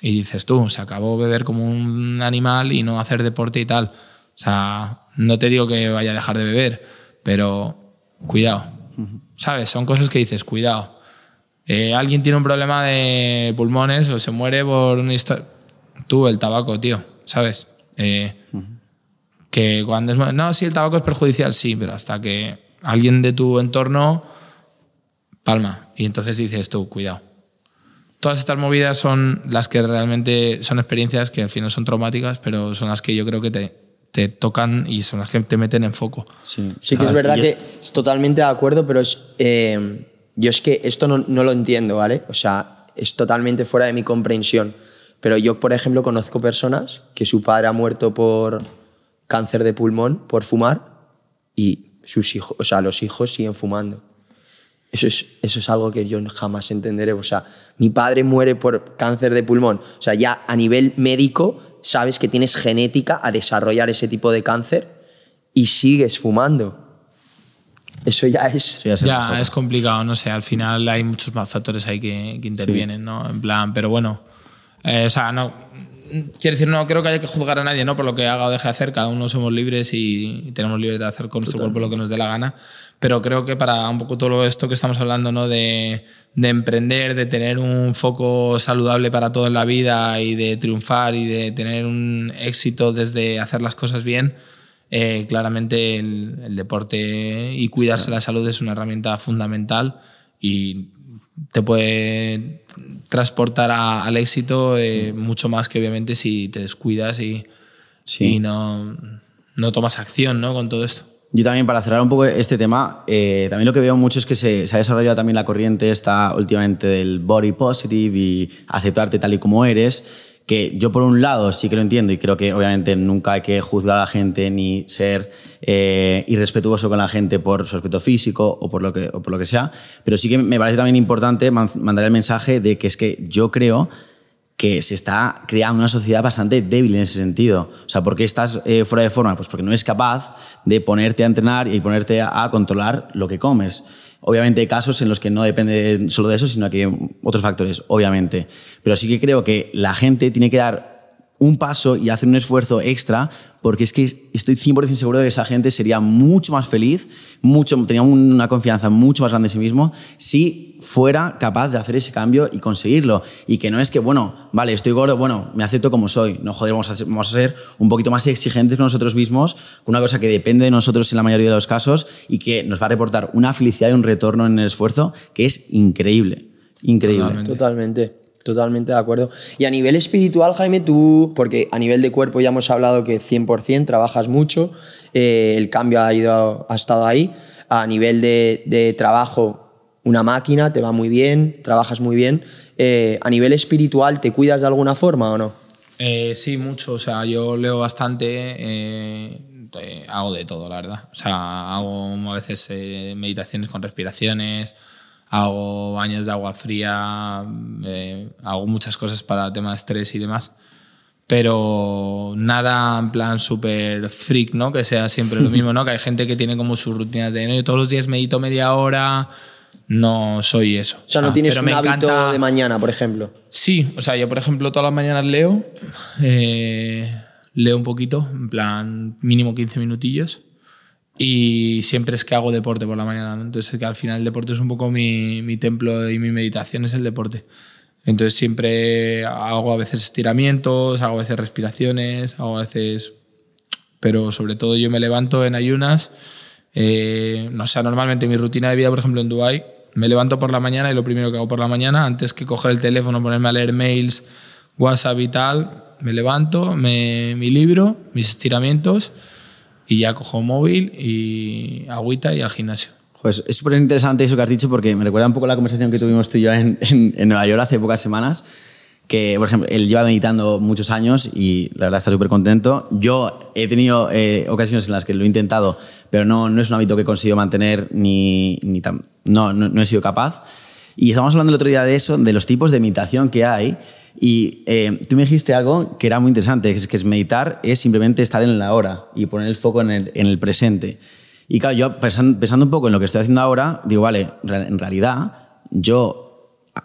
Y dices tú, se acabó beber como un animal y no hacer deporte y tal. O sea, no te digo que vaya a dejar de beber, pero cuidado. ¿Sabes? Son cosas que dices, cuidado. Eh, alguien tiene un problema de pulmones o se muere por una historia. Tú, el tabaco, tío, ¿sabes? Eh, Que cuando es. No, sí, el tabaco es perjudicial, sí, pero hasta que alguien de tu entorno palma. Y entonces dices tú, cuidado. Todas estas movidas son las que realmente son experiencias que al final son traumáticas, pero son las que yo creo que te, te tocan y son las que te meten en foco. Sí, Sí que es Ah, verdad que es totalmente de acuerdo, pero es, eh, yo es que esto no, no lo entiendo, ¿vale? O sea, es totalmente fuera de mi comprensión. Pero yo, por ejemplo, conozco personas que su padre ha muerto por cáncer de pulmón, por fumar, y sus hijos, o sea, los hijos siguen fumando. Eso es, eso es algo que yo jamás entenderé. O sea, mi padre muere por cáncer de pulmón. O sea, ya a nivel médico sabes que tienes genética a desarrollar ese tipo de cáncer y sigues fumando. Eso ya es... Ya Ya, es complicado, no sé, al final hay muchos más factores ahí que, que intervienen, ¿no? En plan, pero bueno, eh, o sea, no, quiero decir, no creo que haya que juzgar a nadie, ¿no? Por lo que haga o deje de hacer, cada uno somos libres y, tenemos libertad de hacer con nuestro cuerpo lo que nos dé la gana, pero creo que para un poco todo esto que estamos hablando, ¿no? De, de emprender, de tener un foco saludable para todo en la vida y de triunfar y de tener un éxito desde hacer las cosas bien, eh, claramente el, el deporte y cuidarse la salud es una herramienta fundamental y te puede transportar a- al éxito eh, mucho más que obviamente si te descuidas y, Sí. y no, no tomas acción ¿no? con todo esto. Yo también, para cerrar un poco este tema, eh, también lo que veo mucho es que se, se ha desarrollado también la corriente esta últimamente del body positive y aceptarte tal y como eres, que yo por un lado sí que lo entiendo y creo que obviamente nunca hay que juzgar a la gente ni ser eh, irrespetuoso con la gente por su aspecto físico o por, lo que, o por lo que sea, pero sí que me parece también importante man- mandar el mensaje de que es que yo creo que se está creando una sociedad bastante débil en ese sentido. O sea, ¿por qué estás eh, fuera de forma? Pues porque no eres capaz de ponerte a entrenar y ponerte a controlar lo que comes. Obviamente hay casos en los que no depende solo de eso, sino que hay otros factores, obviamente. Pero sí que creo que la gente tiene que dar un paso y hacer un esfuerzo extra, porque es que estoy 100% seguro de que esa gente sería mucho más feliz, mucho, tenía una confianza mucho más grande en sí mismo, si fuera capaz de hacer ese cambio y conseguirlo. Y que no es que, bueno, vale, estoy gordo, bueno, me acepto como soy. No, joder, vamos a, ser, vamos a ser un poquito más exigentes con nosotros mismos, con una cosa que depende de nosotros en la mayoría de los casos y que nos va a reportar una felicidad y un retorno en el esfuerzo que es increíble. Increíble. Totalmente. Totalmente, totalmente de acuerdo. Y a nivel espiritual, Jaime, tú, porque a nivel de cuerpo ya hemos hablado que 100% trabajas mucho, eh, el cambio ha, ido, ha estado ahí. A nivel de, trabajo, una máquina, te va muy bien, trabajas muy bien. Eh, a nivel espiritual, ¿te cuidas de alguna forma o no? Eh, sí, mucho. O sea, yo leo bastante, hago de todo, la verdad. O sea, hago a veces meditaciones con respiraciones, hago baños de agua fría, eh, hago muchas cosas para tema de estrés y demás. Pero nada en plan súper freak, ¿no? Que sea siempre lo mismo, ¿no? Que hay gente que tiene como sus rutinas de, no, todos los días medito media hora. No soy eso. O sea, no Ah, tienes un hábito encanta- de mañana, por ejemplo. Sí, o sea, yo por ejemplo todas las mañanas leo, eh, leo un poquito, en plan mínimo 15 minutillos y siempre es que hago deporte por la mañana, ¿no? entonces que al final el deporte es un poco mi, mi templo y mi meditación es el deporte. Entonces siempre hago a veces estiramientos, hago a veces respiraciones, hago a veces... Pero sobre todo yo me levanto en ayunas, eh, no sé, normalmente mi rutina de vida, por ejemplo, en Dubai me levanto por la mañana y lo primero que hago por la mañana, antes que coger el teléfono, ponerme a leer mails, WhatsApp y tal, me levanto, me, mi libro, mis estiramientos y ya cojo móvil y agüita y al gimnasio. Pues es súper interesante eso que has dicho porque me recuerda un poco la conversación que tuvimos tú y yo en, en- en Nueva York hace pocas semanas. Que, por ejemplo, él lleva meditando muchos años y la verdad está súper contento. Yo he tenido eh, ocasiones en las que lo he intentado, pero no, no es un hábito que he conseguido mantener ni, ni tan, no, no, no he sido capaz. Y estábamos hablando el otro día de eso, de los tipos de meditación que hay. Y eh, tú me dijiste algo que era muy interesante, que es, que es meditar es simplemente estar en la hora y poner el foco en el, en el presente. Y claro, yo pensando, pensando un poco en lo que estoy haciendo ahora, digo, vale, en realidad yo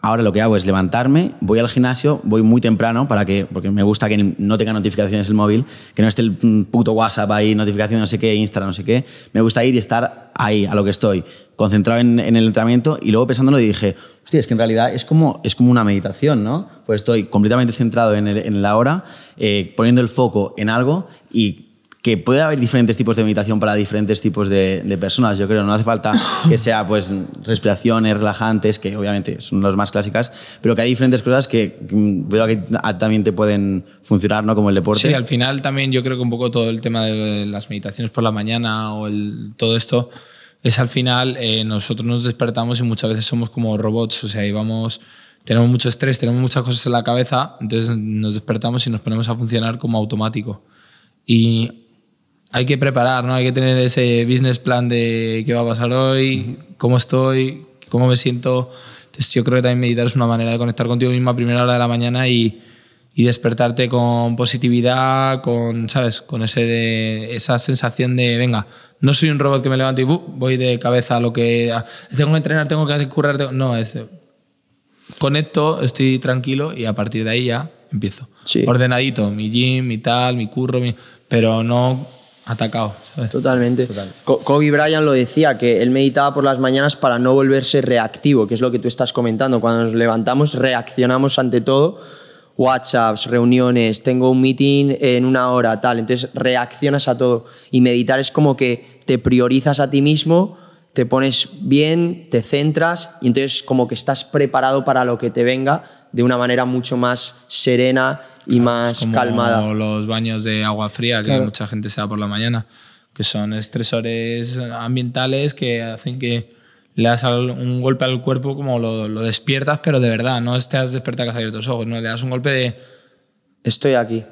ahora lo que hago es levantarme, voy al gimnasio, voy muy temprano para que, porque me gusta que no tenga notificaciones el móvil, que no esté el puto WhatsApp ahí, notificación no sé qué, Instagram no sé qué. Me gusta ir y estar ahí, a lo que estoy, concentrado en, en el entrenamiento y luego pensándolo dije, hostia, es que en realidad es como, es como una meditación, ¿no? Pues estoy completamente centrado en, el- en la hora, eh, poniendo el foco en algo y que puede haber diferentes tipos de meditación para diferentes tipos de, de personas, yo creo. No hace falta que sea pues respiraciones relajantes, que obviamente son las más clásicas, pero que hay diferentes cosas que mm, veo que también te pueden funcionar, ¿no? Como el deporte. Sí, al final también yo creo que un poco todo el tema de las meditaciones por la mañana o el, todo esto es al final eh, nosotros nos despertamos y muchas veces somos como robots, o sea, íbamos tenemos mucho estrés, tenemos muchas cosas en la cabeza, entonces nos despertamos y nos ponemos a funcionar como automático. Y hay que preparar, ¿no? Hay que tener ese business plan de qué va a pasar hoy, cómo estoy, cómo me siento. Entonces yo creo que también meditar es una manera de conectar contigo mismo a primera hora de la mañana y, y despertarte con positividad, con, ¿sabes? Con ese esa sensación de, venga, no soy un robot que me levanto y uh, voy de cabeza a lo que... tengo que entrenar, tengo que currar, no, es... Conecto, estoy tranquilo y a partir de ahí ya empiezo. Sí. Ordenadito, mi gym, mi tal, mi curro, mi, pero no atacado, ¿sabes? Totalmente. Co- Kobe Bryant lo decía, que él meditaba por las mañanas para no volverse reactivo, que es lo que tú estás comentando. Cuando nos levantamos, reaccionamos ante todo. WhatsApps, reuniones, tengo un meeting en una hora, tal. Entonces reaccionas a todo. Y meditar es como que te priorizas a ti mismo, te pones bien, te centras y entonces como que estás preparado para lo que te venga de una manera mucho más serena y más Como calmada. los baños de agua fría que mucha gente se da por la mañana, que son estresores ambientales que hacen que le das un golpe al cuerpo como lo, lo despiertas, pero de verdad, no estás despertado que has abierto los ojos, no, le das un golpe de Estoy aquí.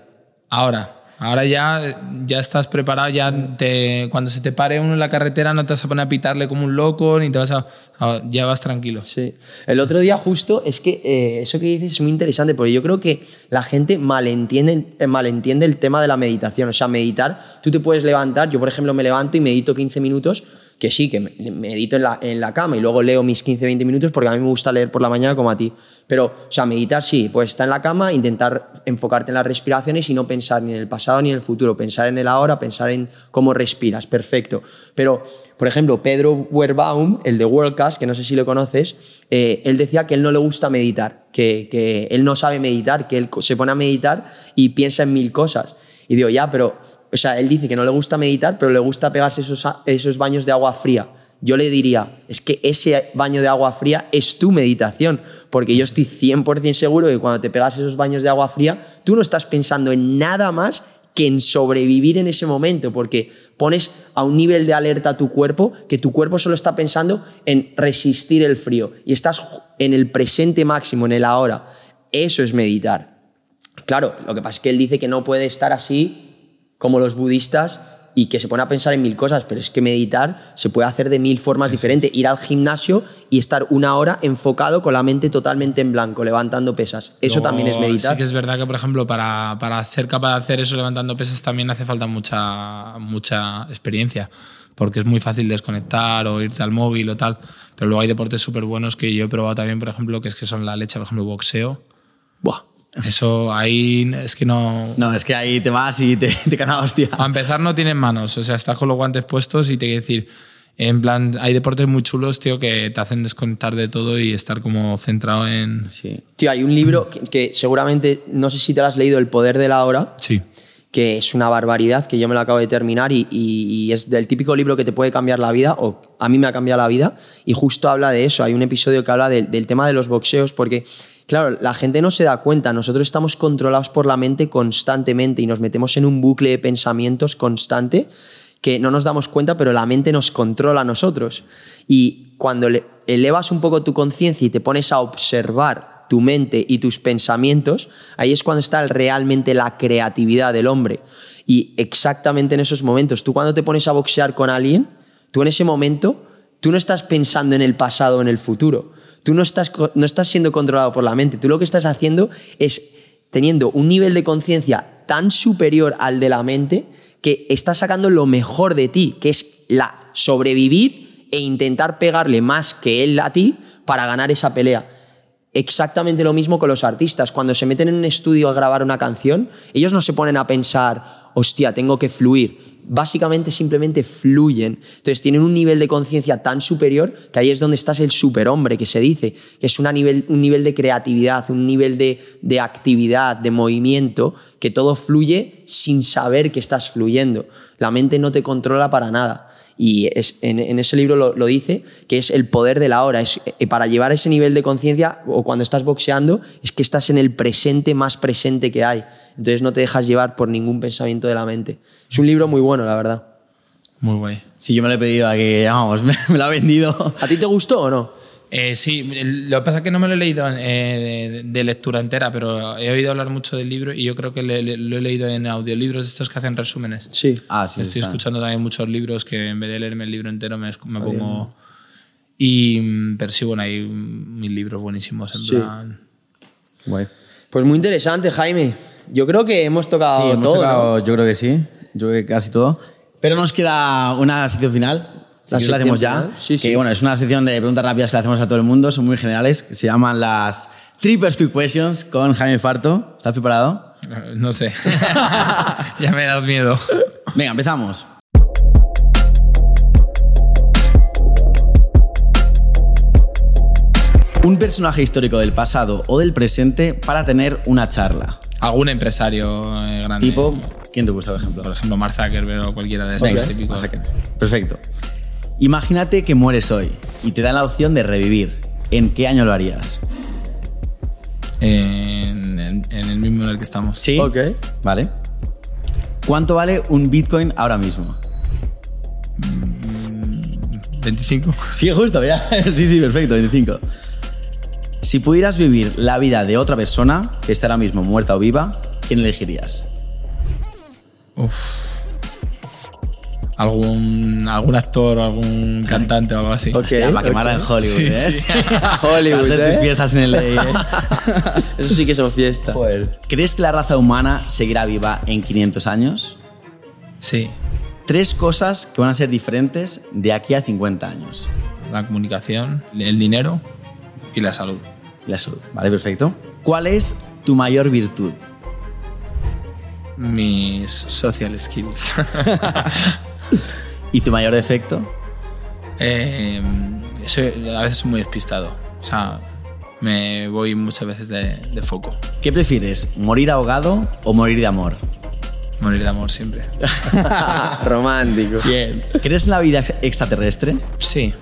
ahora. Ahora ya, ya estás preparado, ya te, cuando se te pare uno en la carretera no te vas a poner a pitarle como un loco, ni te vas a... a- ya vas tranquilo. Sí. El otro día justo es que eh, eso que dices es muy interesante porque yo creo que la gente malentiende, eh, malentiende el tema de la meditación. O sea, meditar, tú te puedes levantar, yo por ejemplo me levanto y medito 15 minutos, que sí, que me- medito en la, en la cama y luego leo mis 15-20 minutos porque a mí me gusta leer por la mañana como a ti. Pero, o sea, meditar sí, pues estar en la cama, intentar enfocarte en las respiraciones y no pensar ni en el pasado ni en el futuro, pensar en el ahora, pensar en cómo respiras, perfecto. Pero, por ejemplo, Pedro Werbaum, el de Worldcast, que no sé si lo conoces, eh, él decía que él no le gusta meditar, que, que él no sabe meditar, que él se pone a meditar y piensa en mil cosas. Y digo, ya, pero, o sea, él dice que no le gusta meditar, pero le gusta pegarse esos, esos baños de agua fría. Yo le diría, es que ese baño de agua fría es tu meditación, porque yo estoy 100% seguro que cuando te pegas esos baños de agua fría, tú no estás pensando en nada más que en sobrevivir en ese momento, porque pones a un nivel de alerta a tu cuerpo que tu cuerpo solo está pensando en resistir el frío y estás en el presente máximo, en el ahora. Eso es meditar. Claro, lo que pasa es que él dice que no puede estar así como los budistas y que se pone a pensar en mil cosas, pero es que meditar se puede hacer de mil formas diferentes. Ir al gimnasio y estar una hora enfocado con la mente totalmente en blanco, levantando pesas. Eso también es meditar. Sí que es verdad que, por ejemplo, para, para ser capaz de hacer eso levantando pesas también hace falta mucha, mucha experiencia, porque es muy fácil desconectar o irte al móvil o tal, pero luego hay deportes súper buenos que yo he probado también, por ejemplo, que es que son la leche, por ejemplo, boxeo. Buah. Eso ahí es que no... No, es que ahí te vas y te, te caen a hostia. A empezar no tienen manos, o sea, estás con los guantes puestos y te quiero decir, en plan, hay deportes muy chulos, tío, que te hacen desconectar de todo y estar como centrado en... Sí. Tío, hay un libro que, que seguramente, no sé si te lo has leído, El poder de la hora, Sí. que es una barbaridad, que yo me lo acabo de terminar y, y- y es del típico libro que te puede cambiar la vida, o a mí me ha cambiado la vida, y justo habla de eso. Hay un episodio que habla de- del tema de los boxeos, porque, claro, la gente no se da cuenta, nosotros estamos controlados por la mente constantemente y nos metemos en un bucle de pensamientos constante que no nos damos cuenta, pero la mente nos controla a nosotros. Y cuando le- elevas un poco tu conciencia y te pones a observar tu mente y tus pensamientos, ahí es cuando está realmente la creatividad del hombre. Y exactamente en esos momentos, tú cuando te pones a boxear con alguien, tú en ese momento, tú no estás pensando en el pasado o en el futuro. Tú no estás, no estás siendo controlado por la mente. Tú lo que estás haciendo es teniendo un nivel de conciencia tan superior al de la mente que estás sacando lo mejor de ti, que es la sobrevivir e intentar pegarle más que él a ti para ganar esa pelea. Exactamente lo mismo con los artistas. Cuando se meten en un estudio a grabar una canción, ellos no se ponen a pensar, hostia, tengo que fluir. Básicamente simplemente fluyen. Entonces tienen un nivel de conciencia tan superior que ahí es donde estás el superhombre que se dice, que es nivel, un nivel de creatividad, un nivel de, de actividad, de movimiento, que todo fluye sin saber que estás fluyendo. La mente no te controla para nada. Y es, en, en ese libro lo, lo dice, que es el poder de la hora. Es, eh, para llevar ese nivel de conciencia, o cuando estás boxeando, es que estás en el presente más presente que hay. Entonces no te dejas llevar por ningún pensamiento de la mente. Es un libro muy bueno, la verdad. Muy guay. Sí, yo me lo he pedido a que, vamos, me, me lo ha vendido. ¿A ti te gustó o no? Eh, sí, lo que pasa es que no me lo he leído eh, de, de lectura entera, pero he oído hablar mucho del libro y yo creo que le- le- lo he leído en audiolibros estos que hacen resúmenes. Sí. Ah, sí, Estoy está. escuchando también muchos libros que en vez de leerme el libro entero me, pongo... Y, mm, pero sí, bueno, hay mil libros buenísimos en Sí. plan... Guay. Pues muy interesante, Jaime. Yo creo que hemos tocado Sí, hemos todo. tocado, ¿no? yo creo que sí. Yo creo que casi todo. Pero nos queda una sección final. Si La la hacemos ya. sí, que sí. bueno, es una sección de preguntas rápidas que le hacemos a todo el mundo. Son muy generales. que Se llaman las Triple Quick Questions con Jaime Farto. ¿Estás preparado? Eh, No sé. ya me das miedo. Venga, empezamos. Un personaje histórico del pasado o del presente para tener una charla. Algún empresario eh, grande. Tipo, ¿quién te gusta, por ejemplo? Por ejemplo, Mark Zuckerberg o cualquiera de estos típicos. Perfecto. Imagínate que mueres hoy y te dan la opción de revivir. ¿En qué año lo harías? En, en- en el mismo en el que estamos. Sí. Ok. Vale. ¿Cuánto vale un Bitcoin ahora mismo? 25. Sí, justo, ya. Sí, sí, perfecto, 25. Si pudieras vivir la vida de otra persona, que está ahora mismo muerta o viva, ¿quién elegirías? Algún, algún actor o algún cantante o algo así. Ok. Hostia, para quemarla en. Hollywood, Sí, ¿eh? sí. Hollywood, Hacer tus ¿eh? fiestas en el ¿eh? Eso sí que son fiesta. ¿Crees que la raza humana seguirá viva en 500 años? Sí. Tres cosas que van a ser diferentes de aquí a 50 años. La comunicación, el dinero y la salud. Y la salud. Vale, perfecto. ¿Cuál es tu mayor virtud? Mis social skills. ¿Y tu mayor defecto? Eh, soy a veces muy despistado. O sea, me voy muchas veces de, de foco. ¿Qué prefieres, morir ahogado o morir de amor? Morir de amor siempre. Romántico. Bien. ¿Crees en la vida extraterrestre? Sí.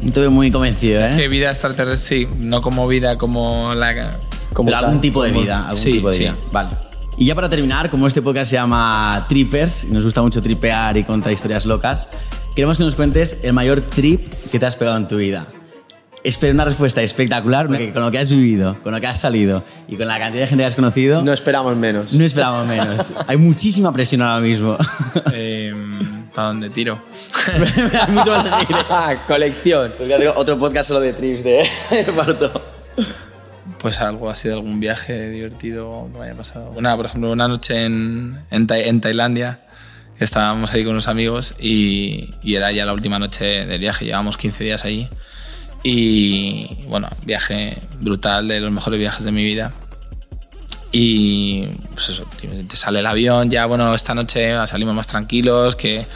Veo muy convencido, ¿eh? Es que vida extraterrestre, sí. No como vida como la. Como algún tipo de vida. Algún sí, tipo de sí. vida. Vale. Y ya para terminar, como este podcast se llama Trippers, y nos gusta mucho tripear y contar historias locas, queremos que nos cuentes el mayor trip que te has pegado en tu vida. Espero una respuesta espectacular, porque con lo que has vivido, con lo que has salido y con la cantidad de gente que has conocido, No no, esperamos menos. esperamos menos. Hay muchísima presión ahora mismo. Eh, ¿Para dónde tiro? Hay mucho más. Ah, colección. Porque ya tengo otro podcast solo de trips de Parto. Pues algo así de algún viaje divertido que me haya pasado. Una, por ejemplo, una noche en, en, Tai- en Tailandia, estábamos ahí con unos amigos y, y era ya la última noche del viaje, llevábamos 15 días allí. Y bueno, viaje brutal, de los mejores viajes de mi vida. Y pues eso, te sale el avión, ya bueno, esta noche salimos más tranquilos, que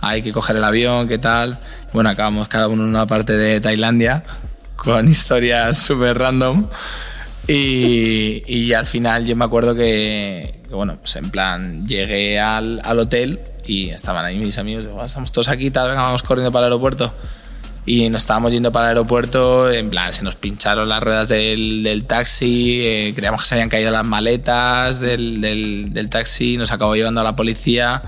hay que coger el avión, qué tal. Bueno, acabamos cada uno en una parte de Tailandia con historias súper random. Y, y al final yo me acuerdo que, que, bueno, pues en plan, llegué al, al hotel y estaban ahí mis amigos, digo, "Ah, estamos todos aquí, tal, vamos corriendo para el aeropuerto. Y nos estábamos yendo para el aeropuerto, en plan, se nos pincharon las ruedas del, del taxi, eh, creíamos que se habían caído las maletas del, del, del taxi, nos acabó llevando a la policía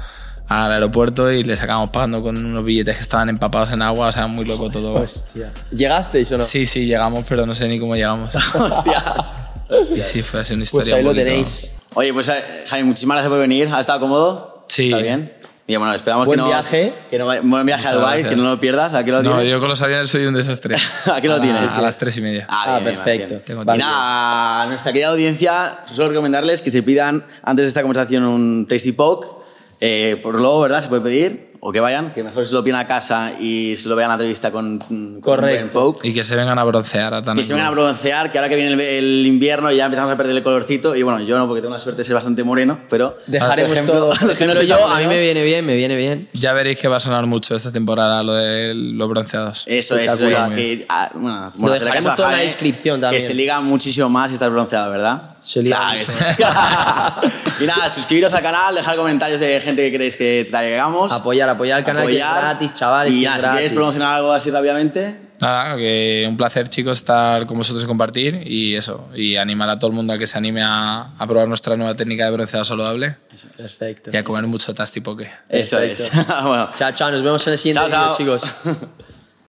al aeropuerto y les acabamos pagando con unos billetes que estaban empapados en agua, o sea, muy loco todo. Hostia. ¿Llegasteis o no? Sí, sí, llegamos, pero no sé ni cómo llegamos. Hostias. Y sí, fue así una Pues historia. ahí un lo tenéis. Oye, pues eh, Jaime, muchísimas gracias por venir. ¿Has estado cómodo? Sí. ¿Está bien? Y bueno, esperamos Buen que no... viaje. Que no vaya- buen viaje a Dubai, que no lo pierdas. ¿A qué lo No, tienes? yo con los aviones soy un desastre. ¿A qué lo A la- tienes? A las tres y media. Ah, bien, perfecto. bien. Tengo Y nada, a nuestra querida audiencia, solo recomendarles que se pidan antes de esta conversación un Tasty Poke. Eh, por luego, ¿verdad? Se puede pedir. o que vayan, que mejor se lo pillen a casa y se lo vean la entrevista con, con Correcto. Y que se vengan a broncear a tan Que se vengan a broncear, que ahora que viene el, el invierno ya empezamos a perder el colorcito. Y bueno, yo no, porque tengo la suerte de ser bastante moreno, pero. Dejaremos ejemplo, todo. sois yo, a mí me viene bien, me viene bien. Ya veréis que va a sonar mucho esta temporada lo de los bronceados. Eso es, eso es. Que, ah, bueno, Lo dejaremos la descripción también. Que se liga muchísimo más si estás bronceado, ¿verdad? Se y nada, suscribiros al canal, dejar comentarios de gente que queréis que traigamos. Apoyar, apoyar el canal que es apoyar. gratis, chavales. Y que nada, es si queréis gratis. promocionar algo así rápidamente. Nada, que un placer chicos estar con vosotros y compartir y eso, y animar a todo el mundo a que se anime a, a probar nuestra nueva técnica de bronceado saludable Perfecto. y a comer mucho Tasty Poke. Eso es. Perfecto. bueno. Chao, chao. Nos vemos en el siguiente Chao, vídeo, chao. chicos.